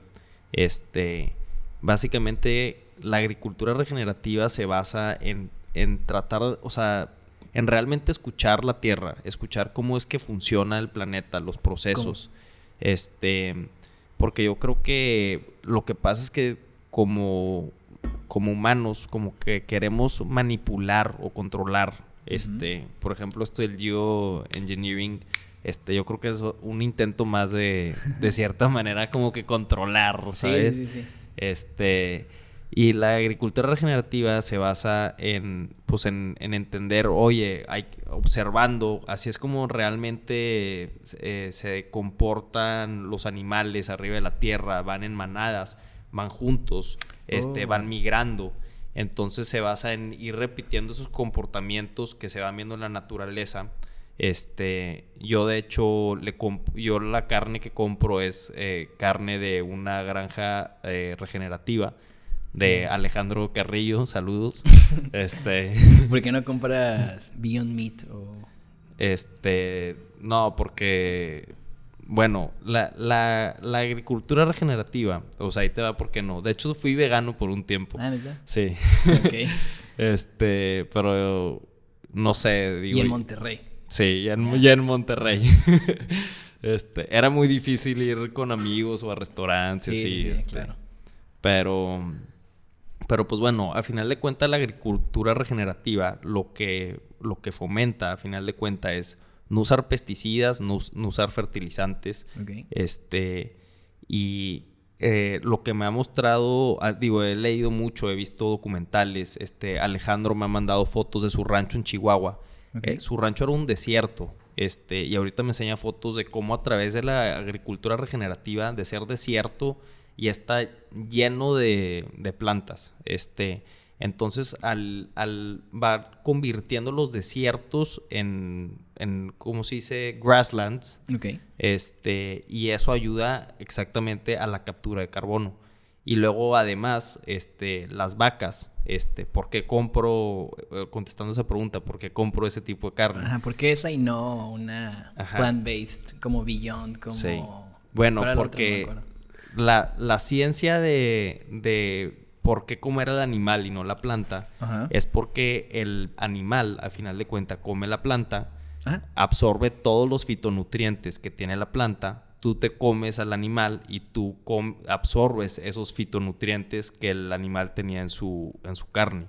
Este... Básicamente, la agricultura regenerativa se basa en, en tratar, o sea, en realmente escuchar la tierra, escuchar cómo es que funciona el planeta, los procesos. Este, porque yo creo que lo que pasa es que como como humanos, como que queremos manipular o controlar. Este, por ejemplo, esto del geoengineering, este, yo creo que es un intento más de, de [laughs] cierta manera, como que controlar, ¿sabes? Sí, sí, sí. Este, y la agricultura regenerativa se basa en, pues, en, en entender, oye, hay, observando, así es como realmente eh, se comportan los animales arriba de la tierra, van en manadas van juntos, este, van oh. migrando. Entonces se basa en ir repitiendo esos comportamientos que se van viendo en la naturaleza. Este, yo de hecho le yo la carne que compro es eh, carne de una granja eh, regenerativa de Alejandro Carrillo, [laughs] saludos. [laughs] este, [laughs] ¿por qué no compras Beyond Meat o este, no, porque bueno, la, la, la, agricultura regenerativa, o sea, ahí te va porque no. De hecho, fui vegano por un tiempo. Ah, ¿verdad? Sí. Ok. [laughs] este, pero no sé, digo. Y en Monterrey. Sí, ya en, en Monterrey. [laughs] este, era muy difícil ir con amigos o a restaurantes sí, y este, claro. Pero pero pues bueno, a final de cuentas la agricultura regenerativa lo que lo que fomenta a final de cuentas es no usar pesticidas, no, usar fertilizantes. Este, y eh, lo que me ha mostrado, ah, digo, he leído mucho, he visto documentales. Este, Alejandro me ha mandado fotos de su rancho en Chihuahua. Eh, su rancho era un desierto. Este, y ahorita me enseña fotos de cómo a través de la agricultura regenerativa, de ser desierto, y está lleno de, de plantas. Este, entonces, al, al va convirtiendo los desiertos en, en, ¿cómo se dice? Grasslands. Este, y eso ayuda exactamente a la captura de carbono. Y luego, además, este, las vacas, este, ¿por qué compro, eh, contestando esa pregunta, ¿por qué compro ese tipo de carne? Ajá, ¿por qué esa y no una plant-based, como Beyond, como... Sí. Bueno, porque la, la, ciencia de, de por qué comer el animal y no la planta, es porque el animal, al final de cuentas, come la planta, absorbe todos los fitonutrientes que tiene la planta, tú te comes al animal y tú absorbes esos fitonutrientes que el animal tenía en su, en su carne.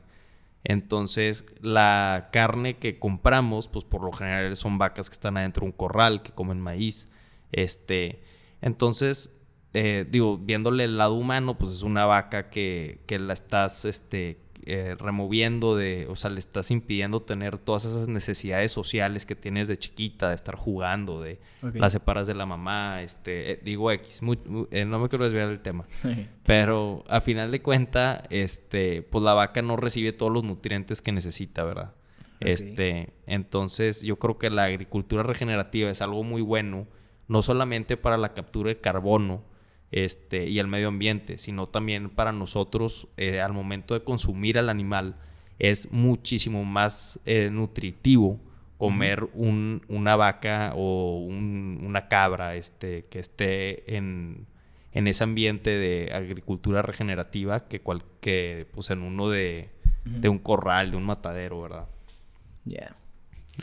Entonces, la carne que compramos, pues por lo general son vacas que están adentro de un corral, que comen maíz. Este, entonces, eh, digo, viéndole el lado humano, pues es una vaca que, la estás este, eh, removiendo de, o sea, le estás impidiendo tener todas esas necesidades sociales que tienes de chiquita, de estar jugando, de las separas de la mamá, este, eh, digo X, no me quiero desviar del tema, [laughs] pero a final de cuenta, este, pues la vaca no recibe todos los nutrientes que necesita, ¿verdad? Este, entonces yo creo que la agricultura regenerativa es algo muy bueno, no solamente para la captura de carbono, este, y el medio ambiente, sino también para nosotros eh, al momento de consumir al animal, es muchísimo más eh, nutritivo comer un, una vaca o un, una cabra este, que esté en, en, ese ambiente de agricultura regenerativa que, cual, que pues en uno de, de un corral, de un matadero, ¿verdad? Ya.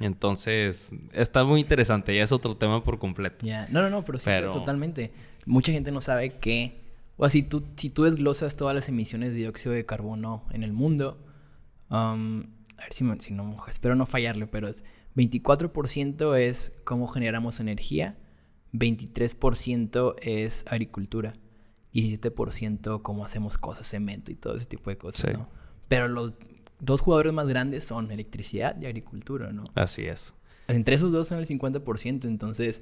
Entonces, está muy interesante, ya es otro tema por completo. Ya, no, no, no, pero sí Está totalmente. Mucha gente no sabe que, o sea, si tú, si tú desglosas todas las emisiones de dióxido de carbono en el mundo, um, a ver si, si no, espero no fallarle, pero es 24% es cómo generamos energía, 23% es agricultura, 17% cómo hacemos cosas, cemento y todo ese tipo de cosas, ¿no? Pero los dos jugadores más grandes son electricidad y agricultura, ¿no? Así es. Entre esos dos son el 50%, entonces,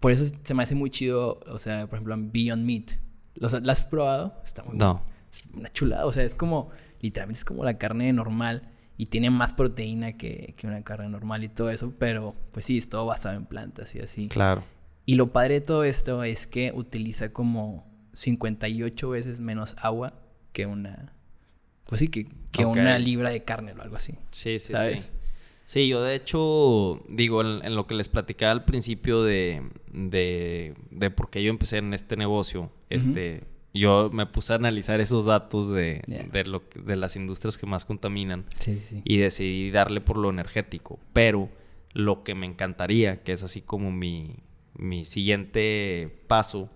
por eso se me hace muy chido, o sea, por ejemplo, Beyond Meat. ¿Lo has probado? Está muy No. Es una chulada, o sea, es como, literalmente es como la carne normal y tiene más proteína que, que, una carne normal y todo eso, pero pues sí, es todo basado en plantas y así. Claro. Y lo padre de todo esto es que utiliza como 58 veces menos agua que una, pues sí, que, que una libra de carne o algo así. Sí, sí, sí. Sí, yo de hecho, digo, en, lo que les platicaba al principio de, de, de por qué yo empecé en este negocio, este yo me puse a analizar esos datos de, de, lo, de las industrias que más contaminan y decidí darle por lo energético. Pero lo que me encantaría, que es así como mi, mi siguiente paso,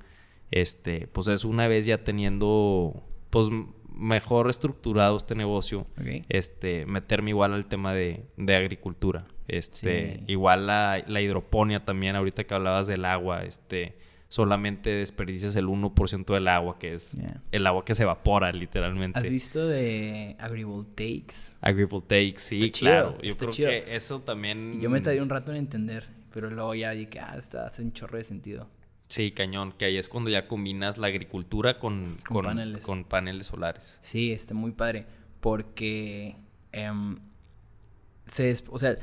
este, pues es una vez ya teniendo pues mejor estructurado este negocio, este, meterme igual al tema de, de agricultura. Este, igual la, la hidroponía también, ahorita que hablabas del agua, este, solamente desperdicias el 1% del agua, que es el agua que se evapora literalmente. ¿Has visto de agrivoltaics? Agrivoltaics, sí, claro. Yo creo que eso también... Yo me tardé un rato en entender, pero luego ya dije, ah, está, hace un chorro de sentido. Sí, cañón, que ahí es cuando ya combinas la agricultura con, con, paneles. solares. Sí, está muy padre, porque em, se, o sea,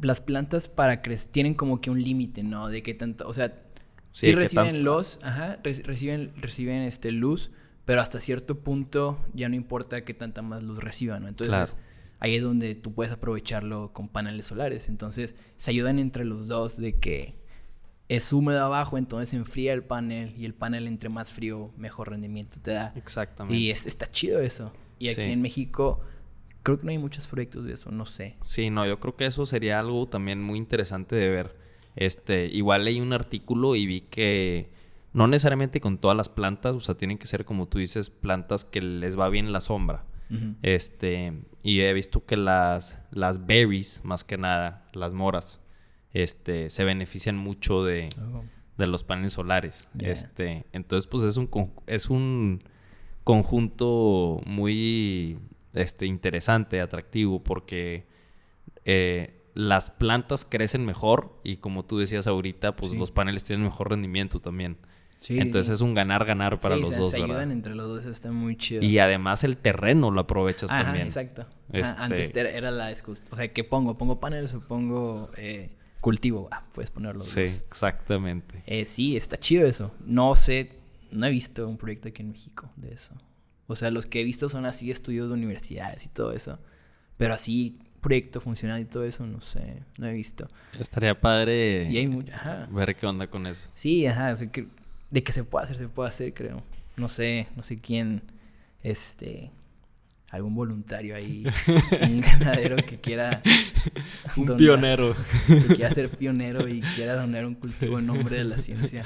las plantas para crecer tienen como que un límite, ¿no? De qué tanto, o sea, Sí, reciben los, ajá, reciben, reciben este luz, pero hasta cierto punto ya no importa qué tanta más luz reciban, ¿no? Entonces ahí es donde tú puedes aprovecharlo con paneles solares. Entonces se ayudan entre los dos de que es húmedo abajo, entonces enfría el panel y el panel entre más frío, mejor rendimiento te da. Exactamente. Y es, está chido eso. Y aquí en México creo que no hay muchos proyectos de eso, no sé. Sí, no, yo creo que eso sería algo también muy interesante de ver este, igual leí un artículo y vi que no necesariamente con todas las plantas, o sea, tienen que ser como tú dices, plantas que les va bien la sombra. Este, y he visto que las, las berries, más que nada, las moras, este, se benefician mucho de, oh. de los paneles solares. Este, entonces, pues es un, es un conjunto muy este, interesante, atractivo, porque eh, las plantas crecen mejor y como tú decías ahorita, pues los paneles tienen mejor rendimiento también. Sí. Entonces es un ganar-ganar para los dos, se ayudan entre los dos, está muy chido. Y además el terreno lo aprovechas Ajá, también. exacto. Este antes era la O sea, ¿qué pongo? ¿Pongo paneles o pongo eh, cultivo? Ah, puedes ponerlo. Sí, exactamente. Eh, sí, está chido eso. No sé, no he visto un proyecto aquí en México de eso. O sea, los que he visto son así estudios de universidades y todo eso. Pero así proyecto funcional y todo eso, no sé, no he visto. Estaría padre y hay ver qué onda con eso. Sí, ajá, de que se puede hacer, se puede hacer, creo. No sé, no sé quién, este, algún voluntario ahí, [laughs] un ganadero que quiera... un pionero. Que quiera ser pionero y quiera donar un cultivo en nombre de la ciencia.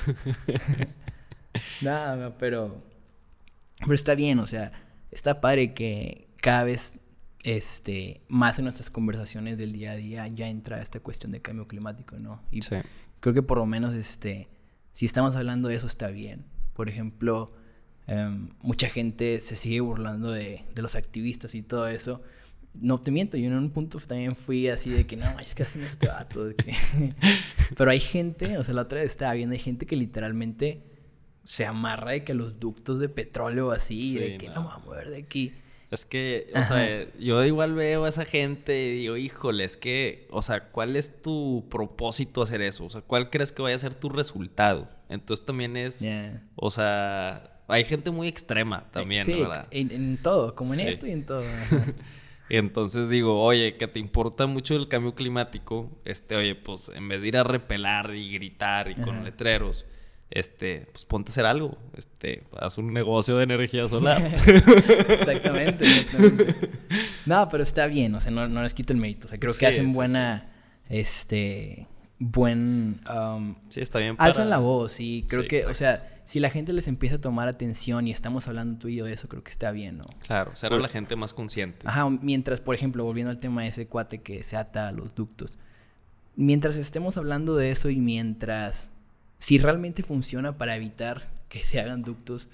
[laughs] Nada, pero... Pero está bien, o sea, está padre que cada vez este, más en nuestras conversaciones del día a día ya entra esta cuestión de cambio climático, ¿no? Y creo que por lo menos, este, si estamos hablando de eso está bien. Por ejemplo, em, mucha gente se sigue burlando de, de, los activistas y todo eso. No te miento, yo en un punto también fui así de que no, es que hacen este vato. [laughs] Pero hay gente, o sea, la otra vez estaba viendo, hay gente que literalmente se amarra de que los ductos de petróleo así, de que no. no voy a mover de aquí. Es que, o sea, yo igual veo a esa gente y digo, híjole, es que, o sea, ¿cuál es tu propósito hacer eso? O sea, ¿cuál crees que vaya a ser tu resultado? Entonces también es, o sea, Hay gente muy extrema también, sí, ¿verdad? En, en todo, como en Sí. esto y en todo. [laughs] Entonces digo, oye, que te importa mucho el cambio climático, este, oye, pues en vez de ir a repelar y gritar y con Ajá. letreros, este, pues ponte a hacer algo, este, haz un negocio de energía solar. [laughs] exactamente, exactamente. [laughs] No, pero está bien, o sea, no, no les quito el mérito. O sea, creo Sí, que hacen buena, este, buen, um, sí, está bien. para- alzan la voz y creo Sí, que, o sea, si la gente les empieza a tomar atención y estamos hablando tú y yo de eso, creo que está bien, ¿no? Claro, ser a la gente más consciente. Ajá, mientras, por ejemplo, volviendo al tema de ese cuate que se ata a los ductos. Mientras estemos hablando de eso y mientras... Si realmente funciona para evitar que se hagan ductos.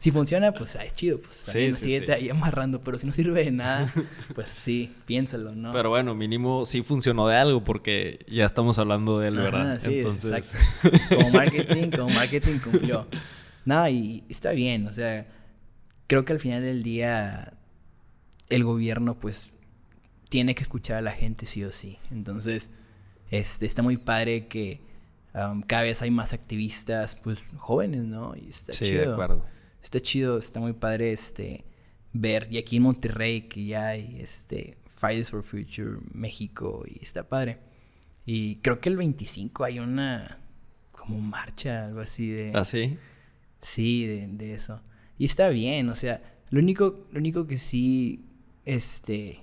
Si funciona, pues ah, es chido. Pues Sí, sí, sí. ahí amarrando. Pero si no sirve de nada, [laughs] pues sí, piénsalo, ¿no? Pero bueno, mínimo sí funcionó de algo porque ya estamos hablando de él, Ajá, ¿verdad? sí, Entonces, exacto. [laughs] Como marketing, como marketing cumplió. No, y está bien, o sea, creo que al final del día el gobierno pues tiene que escuchar a la gente sí o sí. Entonces, este, está muy padre que um, cada vez hay más activistas pues jóvenes, ¿no? Y está sí, chido. de acuerdo. Está chido, está muy padre este ver. Y aquí en Monterrey que ya hay este Fridays for Future México y está padre. Y creo que el 25 hay una como marcha, algo así de ¿Así? sí, de, de eso. Y está bien, o sea, lo único lo único que sí este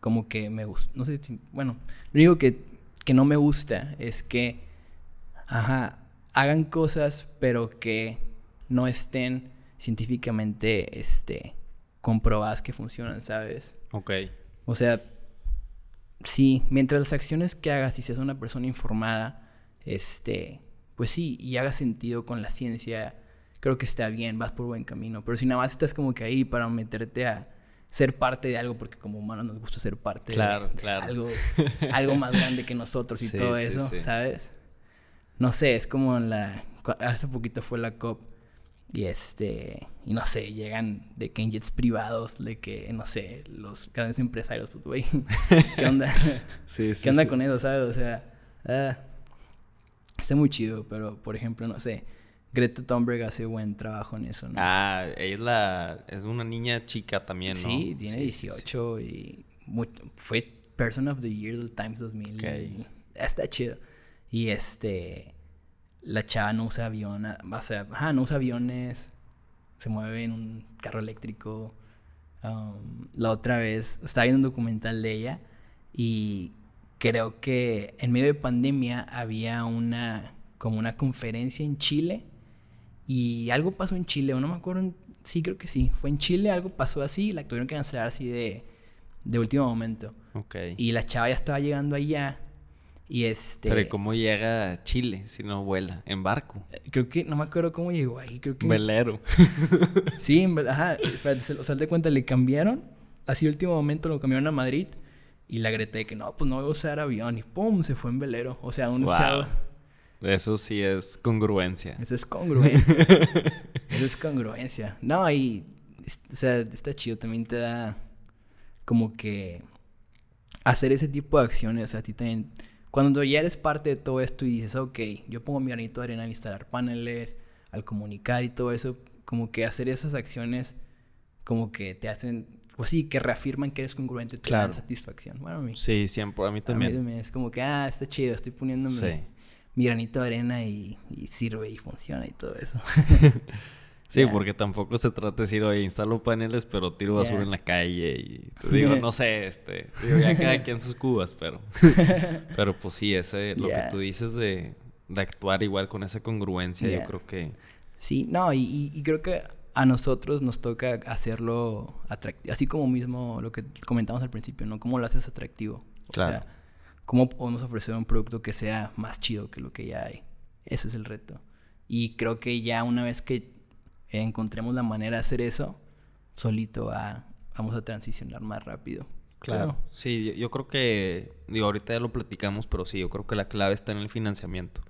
como que me gusta, no sé, si- bueno, lo único que que no me gusta es que ajá, hagan cosas pero que no estén científicamente este comprobadas que funcionan, ¿sabes? Ok. O sea, sí, mientras las acciones que hagas y seas una persona informada, este, pues sí, y haga sentido con la ciencia, creo que está bien, vas por buen camino. Pero si nada más estás como que ahí para meterte a ser parte de algo, porque como humanos nos gusta ser parte de- Claro, de, claro. algo, [laughs] algo más grande que nosotros y Sí, todo sí, eso, sí. ¿sabes? No sé, es como en la... Hace poquito fue la COP y este... Y no sé, llegan de que en jets privados, de que, no sé, los grandes empresarios, pues, güey, [laughs] ¿qué onda? Sí, sí. ¿Qué onda sí. con eso, sabes? O sea, ah, está muy chido, pero, por ejemplo, no sé, Greta Thunberg hace buen trabajo en eso, ¿no? Ah, ella es la... Es una niña chica también, ¿no? Sí, tiene Sí, sí, sí. 18 y fue Person of the Year del Times 2000. Ok. y está chido. Y este, la chava no usa avión, ah, o sea, ajá, no usa aviones, se mueve en un carro eléctrico. Um, la otra vez estaba viendo un documental de ella y creo que en medio de pandemia había una como una conferencia en Chile y algo pasó en Chile, o no me acuerdo, sí creo que sí, fue en Chile, algo pasó así, la tuvieron que cancelar así de, de último momento. Y la chava ya estaba llegando allá y este... Pero ¿y cómo llega a Chile si no vuela? En barco. Creo que, no me acuerdo cómo llegó ahí, creo que... Velero. [laughs] Sí, en ajá, espérate, se- o sea, de cuenta, le cambiaron, así último momento lo cambiaron a Madrid y la de que no, pues no voy a usar avión y pum, se fue en velero. O sea, unos Wow. chavos... Eso sí es congruencia. Eso es congruencia. [laughs] Eso es congruencia. No, y. O sea, está chido. También te da. Como que. Hacer ese tipo de acciones. A ti también. Cuando ya eres parte de todo esto y dices, ok, yo pongo mi granito de arena al instalar paneles, al comunicar y todo eso. Como que hacer esas acciones. Como que te hacen. Pues sí, que reafirman que eres congruente. Te dan Claro. satisfacción. Bueno, a mí. Sí, siempre. A mí a mí también. también es como que, ah, está chido. Estoy poniéndome Sí. mi granito de arena y, y sirve y funciona y todo eso. [laughs] Sí, porque tampoco se trata de decir, oye, instalo paneles, pero tiro basura en la calle y te digo, [laughs] no sé, este, digo, ya cada quien sus cubas, pero, [laughs] pero pues sí, ese, lo que tú dices de, de actuar igual con esa congruencia, yo creo que, Sí, no, y, y- y creo que a nosotros nos toca hacerlo atractivo, así como mismo lo que comentamos al principio, ¿no? ¿Cómo lo haces atractivo? O Claro. sea, ¿cómo podemos ofrecer un producto que sea más chido que lo que ya hay? Ese es el reto. Y creo que ya una vez que encontremos la manera de hacer eso, solito va- vamos a transicionar más rápido. claro, sí, yo, yo creo que, digo, ahorita ya lo platicamos, pero sí, yo creo que la clave está en el financiamiento,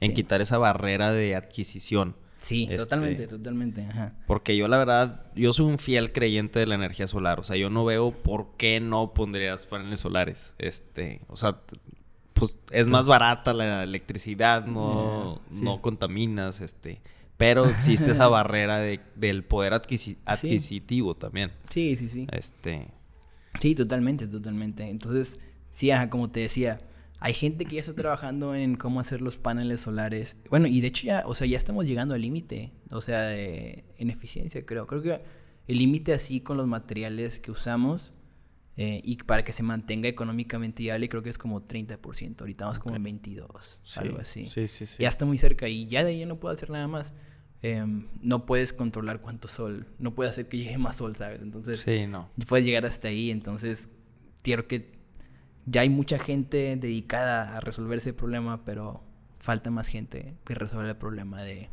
en Sí. quitar esa barrera de adquisición. Sí, Este- totalmente, totalmente. Ajá. Porque yo la verdad, yo soy un fiel creyente de la energía solar. O sea, yo no veo por qué no pondrías paneles solares. Este, o sea, pues es más barata la electricidad, no, sí. no contaminas, este. Pero [laughs] existe esa barrera de, del poder adquisitivo también. Sí, sí, sí. Este. Sí, totalmente, totalmente. Entonces, sí, ajá, como te decía, hay gente que ya está trabajando en cómo hacer los paneles solares. Bueno, y de hecho ya, o sea, ya estamos llegando al límite, o sea, en eficiencia, creo. Creo que el límite así con los materiales que usamos eh, y para que se mantenga económicamente viable, creo que es como 30%. Ahorita vamos como en 22, algo así. Sí, sí, sí. Ya está muy cerca y ya de ahí ya no puedo hacer nada más. Em, no puedes controlar cuánto sol, no puedes hacer que llegue más sol, ¿sabes? Entonces, sí, no. puedes llegar hasta ahí. Entonces, quiero que ya hay mucha gente dedicada a resolver ese problema, pero falta más gente que resuelva el problema de,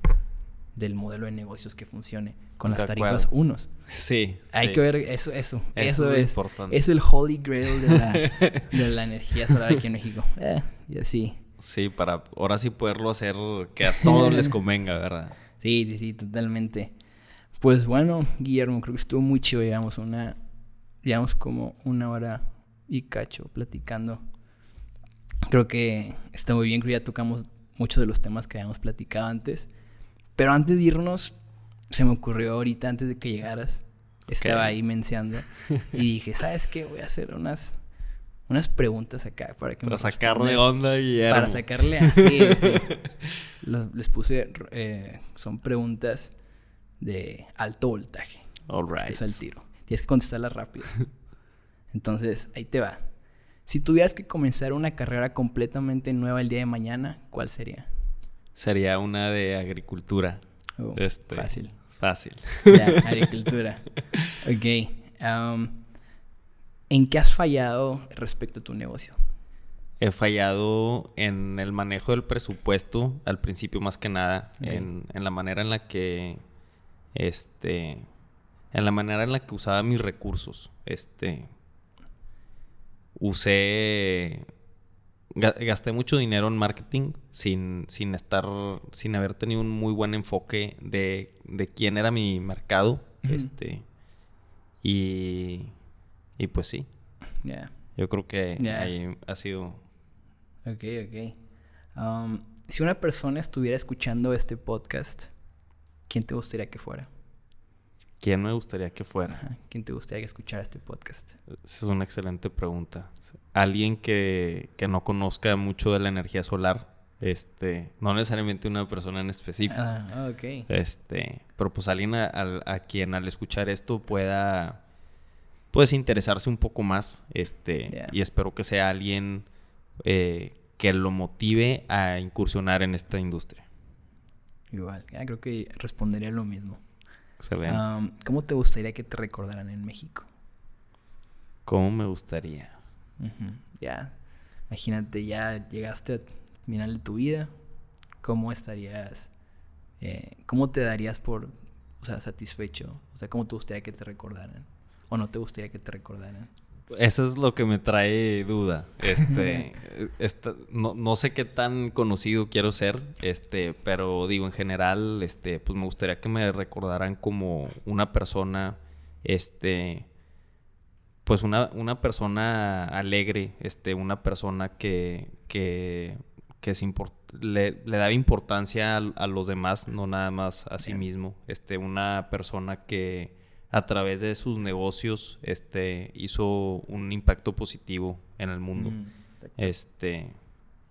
del modelo de negocios que funcione con las tarifas unos. Sí. Hay que ver eso, eso. Eso, es, importante. es el holy grail de la, [laughs] de la energía solar aquí en México. Eh, y así. Sí, para ahora sí poderlo hacer que a todos les [laughs] convenga, ¿verdad? Sí, sí, sí, totalmente. Pues bueno, Guillermo, creo que estuvo muy chido. Llevamos una, llevamos como una hora y cacho platicando. Creo que está muy bien, creo que ya tocamos muchos de los temas que habíamos platicado antes. Pero antes de irnos, se me ocurrió ahorita, antes de que llegaras, estaba ahí mencionando y dije, ¿sabes qué? Voy a hacer unas, unas preguntas acá para que Para sacarle onda y Para sacarle así. [laughs] les puse, eh, son preguntas de alto voltaje. All right. Estás al tiro. Tienes que contestarlas rápido. Entonces, ahí te va. Si tuvieras que comenzar una carrera completamente nueva el día de mañana, ¿cuál sería? Sería una de agricultura. Oh, este, fácil. Fácil. Ya, [laughs] agricultura. ok. Um, ¿En qué has fallado respecto a tu negocio? He fallado en el manejo del presupuesto, al principio más que nada, en, la manera en la que, este, en la manera en la que usaba mis recursos. Este, usé, gasté mucho dinero en marketing sin, sin estar, sin haber tenido un muy buen enfoque de, de quién era mi mercado. Este, y, y pues sí. Yo creo que ahí ha sido Ok, ok. Um, si una persona estuviera escuchando este podcast, ¿quién te gustaría que fuera? ¿Quién me gustaría que fuera? ¿Quién te gustaría que escuchara este podcast? Esa es una excelente pregunta. Alguien que, que, no conozca mucho de la energía solar. Este, no necesariamente una persona en específico. Ah, ok. Este, pero pues alguien a, a, quien al escuchar esto pueda, pues interesarse un poco más. Este, y espero que sea alguien eh, que lo motive a incursionar en esta industria. Igual, creo que respondería lo mismo. Excelente. ¿Cómo te gustaría que te recordaran en México? ¿Cómo me gustaría? Ya, imagínate, ya llegaste al final de tu vida. ¿Cómo estarías? Eh, ¿Cómo te darías por, o sea, satisfecho? O sea, ¿cómo te gustaría que te recordaran? ¿O no te gustaría que te recordaran? Eso es lo que me trae duda. Este, [laughs] no, sé qué tan conocido quiero ser, este, pero digo, en general, este, pues me gustaría que me recordaran como una persona, este, pues una, una persona alegre, este, una persona que, que, que le, le daba importancia a, a, los demás, no nada más a sí mismo, este, una persona que a través de sus negocios este, hizo un impacto positivo en el mundo. Mm, este,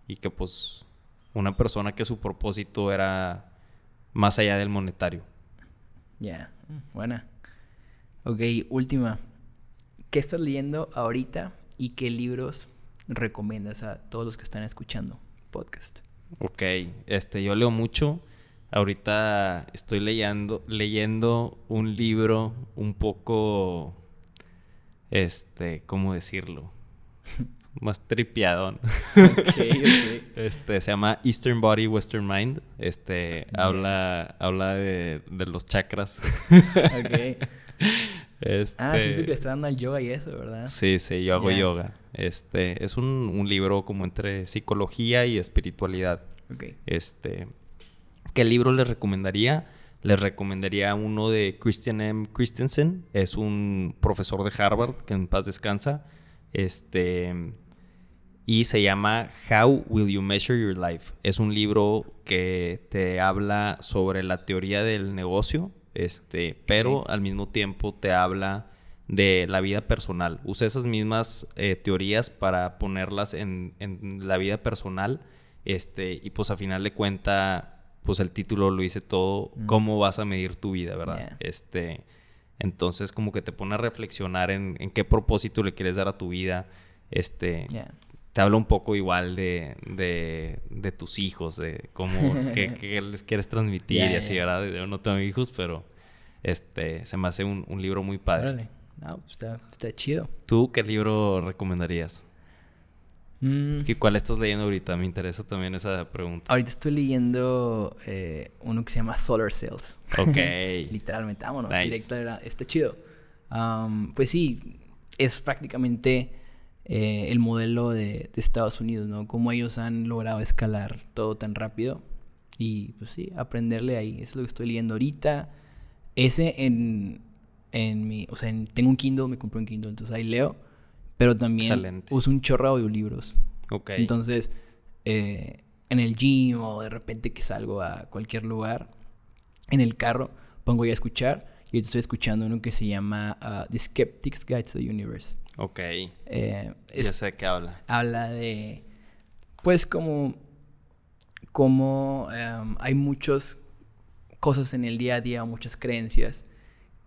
y que pues una persona que su propósito era más allá del monetario. Ya, mm, buena. Ok, última. ¿Qué estás leyendo ahorita y qué libros recomiendas a todos los que están escuchando podcast? Ok, este, yo leo mucho. Ahorita estoy leyendo, leyendo un libro un poco, este, ¿cómo decirlo? [laughs] Más tripiadón. [laughs] Este, se llama Eastern Body, Western Mind. Este, habla, habla de, los chakras. ok. [laughs] Este, ah, sí, sí, le está dando al yoga y eso, ¿verdad? Sí, sí, yo hago yoga. Este, es un, un libro como entre psicología y espiritualidad. Ok. Este, ¿Qué libro les recomendaría? Les recomendaría uno de Christian M. Christensen. Es un profesor de Harvard que en paz descansa. Este. y se llama How Will You Measure Your Life. Es un libro que te habla sobre la teoría del negocio, este, pero al mismo tiempo te habla de la vida personal. Usa esas mismas eh, teorías para ponerlas en, en, la vida personal. Este, y pues a final de cuenta, pues el título lo dice todo, Mm. cómo vas a medir tu vida, ¿verdad? Yeah. Este, entonces como que te pone a reflexionar en, en qué propósito le quieres dar a tu vida. Este, Yeah. te habla un poco igual de, de, de tus hijos, de cómo, [laughs] qué, qué les quieres transmitir y así. ¿verdad? Yo no tengo hijos, pero este, se me hace un, un libro muy padre. Órale. No, pues está, está chido. ¿Tú qué libro recomendarías? Mm, ¿Y cuál estás leyendo ahorita? Me interesa también esa pregunta. ahorita estoy leyendo eh, uno que se llama Solar Cells. Ok. [laughs] Literalmente, vámonos. Nice. Directo era, está chido. Am, pues sí, es prácticamente eh, el modelo de, de Estados Unidos, ¿no? Cómo ellos han logrado escalar todo tan rápido. Y pues sí, aprenderle ahí. Eso es lo que estoy leyendo ahorita. Ese en, en mi... O sea, en- tengo un Kindle, me compré un Kindle, entonces ahí leo. Pero también Excelente. uso un chorro de audiolibros. Ok. Entonces, eh, en el gym o de repente que salgo a cualquier lugar, en el carro, pongo ya a escuchar. Y estoy escuchando uno que se llama ah, The Skeptic's Guide to the Universe. ok. Eh, es- Ya sé de qué habla. habla de, pues como, como em, hay muchas cosas en el día a día, muchas creencias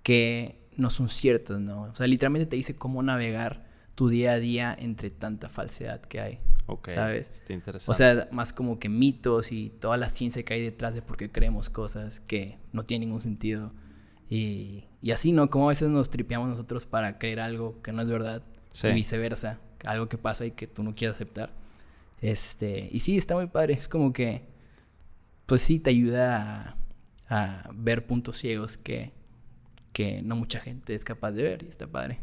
que no son ciertas, ¿no? O sea, literalmente te dice cómo navegar tu día a día entre tanta falsedad que hay. Ok. ¿Sabes? Está interesante. O sea, más como que mitos y toda la ciencia que hay detrás de por qué creemos cosas que no tienen ningún sentido. Y, y así, ¿no? Como a veces nos tripeamos nosotros para creer algo que no es verdad. Sí. Y viceversa. Algo que pasa y que tú no quieres aceptar. Este, y sí, está muy padre. Es como que, pues sí, te ayuda a, a ver puntos ciegos que, que no mucha gente es capaz de ver. Y está padre.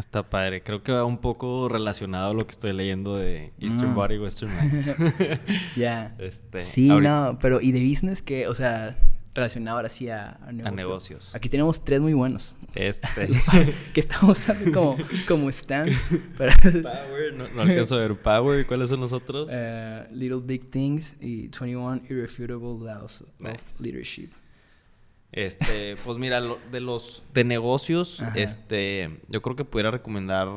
Está padre. Creo que va un poco relacionado a lo que estoy leyendo de Eastern Mm. Body, Western Mind. [laughs] Ya. este, Sí, ahorita- no, pero ¿y de business que, o sea, relacionado ahora sí a, a negocios? A negocios. Aquí tenemos tres muy buenos. Este. [laughs] que estamos usando como, como stand. [laughs] Pero, Power. No, no alcanzo a ver Power. ¿Y cuáles son los otros? eh, Little Big Things y 21 Irrefutable Laws of Nice. Leadership. Este, pues mira, lo- de los de negocios, Ajá. este, yo creo que pudiera recomendar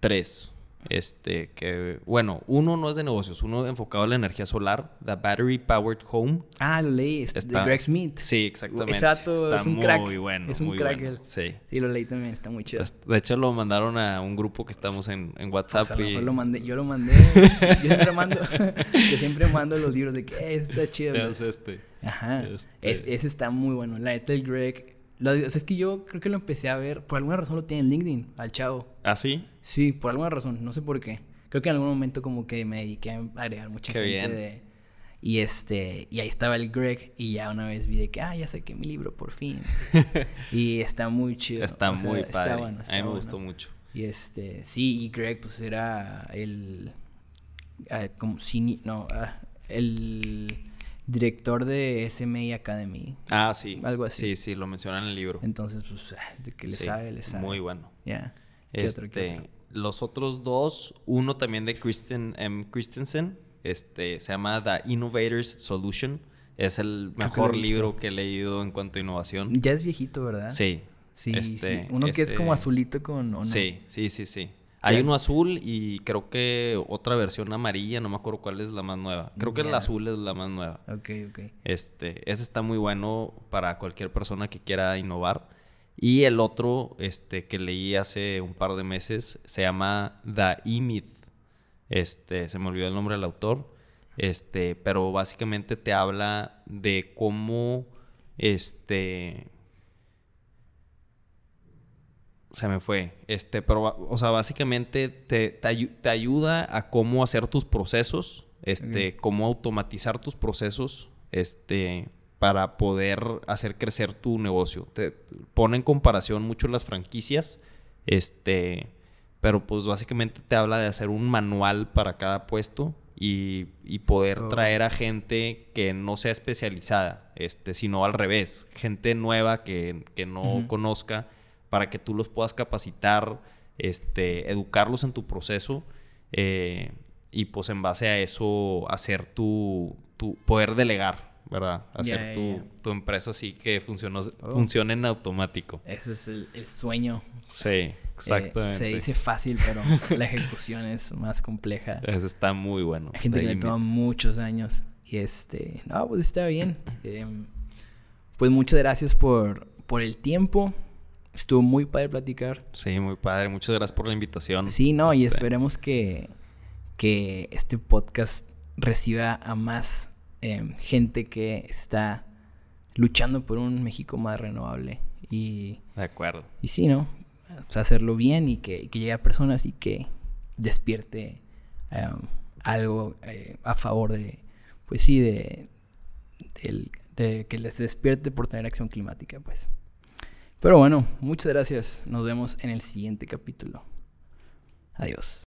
tres. Este, que, bueno, uno no es de negocios, uno enfocado en la energía solar, The Battery Powered Home. Ah, lo leí, es Está- de Greg Smith. Sí, exactamente. Está es un muy crack. bueno, Es un muy crack bueno. Sí. Sí, lo leí también, está muy chido. De hecho, lo mandaron a un grupo que estamos en, en O WhatsApp. sea, a y... mejor lo mandé, yo lo mandé. [laughs] yo siempre mando, [laughs] yo siempre mando los libros de que "Eh, está chido. ¿Qué güey". es este? Ajá. Este- Es- ese está muy bueno. La neta, el Greg. O sea, es que yo creo que lo empecé a ver. Por alguna razón lo tiene en LinkedIn, al chavo. ¿Ah, sí? Sí, por alguna razón. No sé por qué. Creo que en algún momento como que me dediqué a agregar mucha Qué gente bien. de. Y este. Y ahí estaba el Greg. Y ya una vez vi de que, ah, ya saqué mi libro por fin. [laughs] y está muy chido. Está o sea, muy está padre. bueno, a está mí me bueno. gustó mucho. Y este, sí, y Greg pues era el, ah, como cine, no, ah, el director de SMA Academy. Ah, sí. Algo así. Sí, sí, lo mencionan en el libro. Entonces, pues, ah, de que le Sí, sabe, le sabe. Muy bueno. Ya. ¿Qué otro, qué Este, otro? los otros dos, uno también de Kristen M. Christensen, este, se llama The Innovator's Solution. Es el he mejor libro que he leído en cuanto a innovación. Ya es viejito, ¿verdad? Sí. Sí, este, sí. Uno que es como azulito con... ¿o no? Sí, sí, sí, sí. Hay uno azul y creo que otra versión amarilla, no me acuerdo cuál es la más nueva. Creo que la azul es la más nueva. Ok, ok. Este, ese está muy bueno para cualquier persona que quiera innovar. Y el otro, este, que leí hace un par de meses, se llama The E-Myth. Este, se me olvidó el nombre del autor. Este, pero básicamente te habla de cómo, este, se me fue. Este, pero, o sea, básicamente te, te, ayu- te ayuda a cómo hacer tus procesos, este, cómo automatizar tus procesos, este, para poder hacer crecer tu negocio. Te pone en comparación mucho las franquicias, este, pero pues básicamente te habla de hacer un manual para cada puesto y, y poder Oh. traer a gente que no sea especializada, este, sino al revés, gente nueva que, que no conozca para que tú los puedas capacitar, este, educarlos en tu proceso eh, y pues en base a eso hacer tu, tu poder delegar, ¿verdad? Hacer tu, tu empresa así que funcionó, Oh. funcione en automático. Ese es el, el sueño. Sí, Eh, exactamente. se dice fácil, pero la ejecución es más compleja. Eso está muy bueno. Hay gente que le toma muchos años. Y este, no, pues está bien. [laughs] Em, pues muchas gracias por, por el tiempo. Estuvo muy padre platicar. Sí, muy padre. Muchas gracias por la invitación. Sí, no, y Este, esperemos que, que este podcast reciba a más em, gente que está luchando por un México más renovable. Y, De acuerdo. y sí, ¿no? O sea, hacerlo bien y que, que llegue a personas y que despierte em, algo eh, a favor de, pues sí, de, del- de que les despierte por tener acción climática, pues. Pero bueno, muchas gracias. Nos vemos en el siguiente capítulo. Adiós.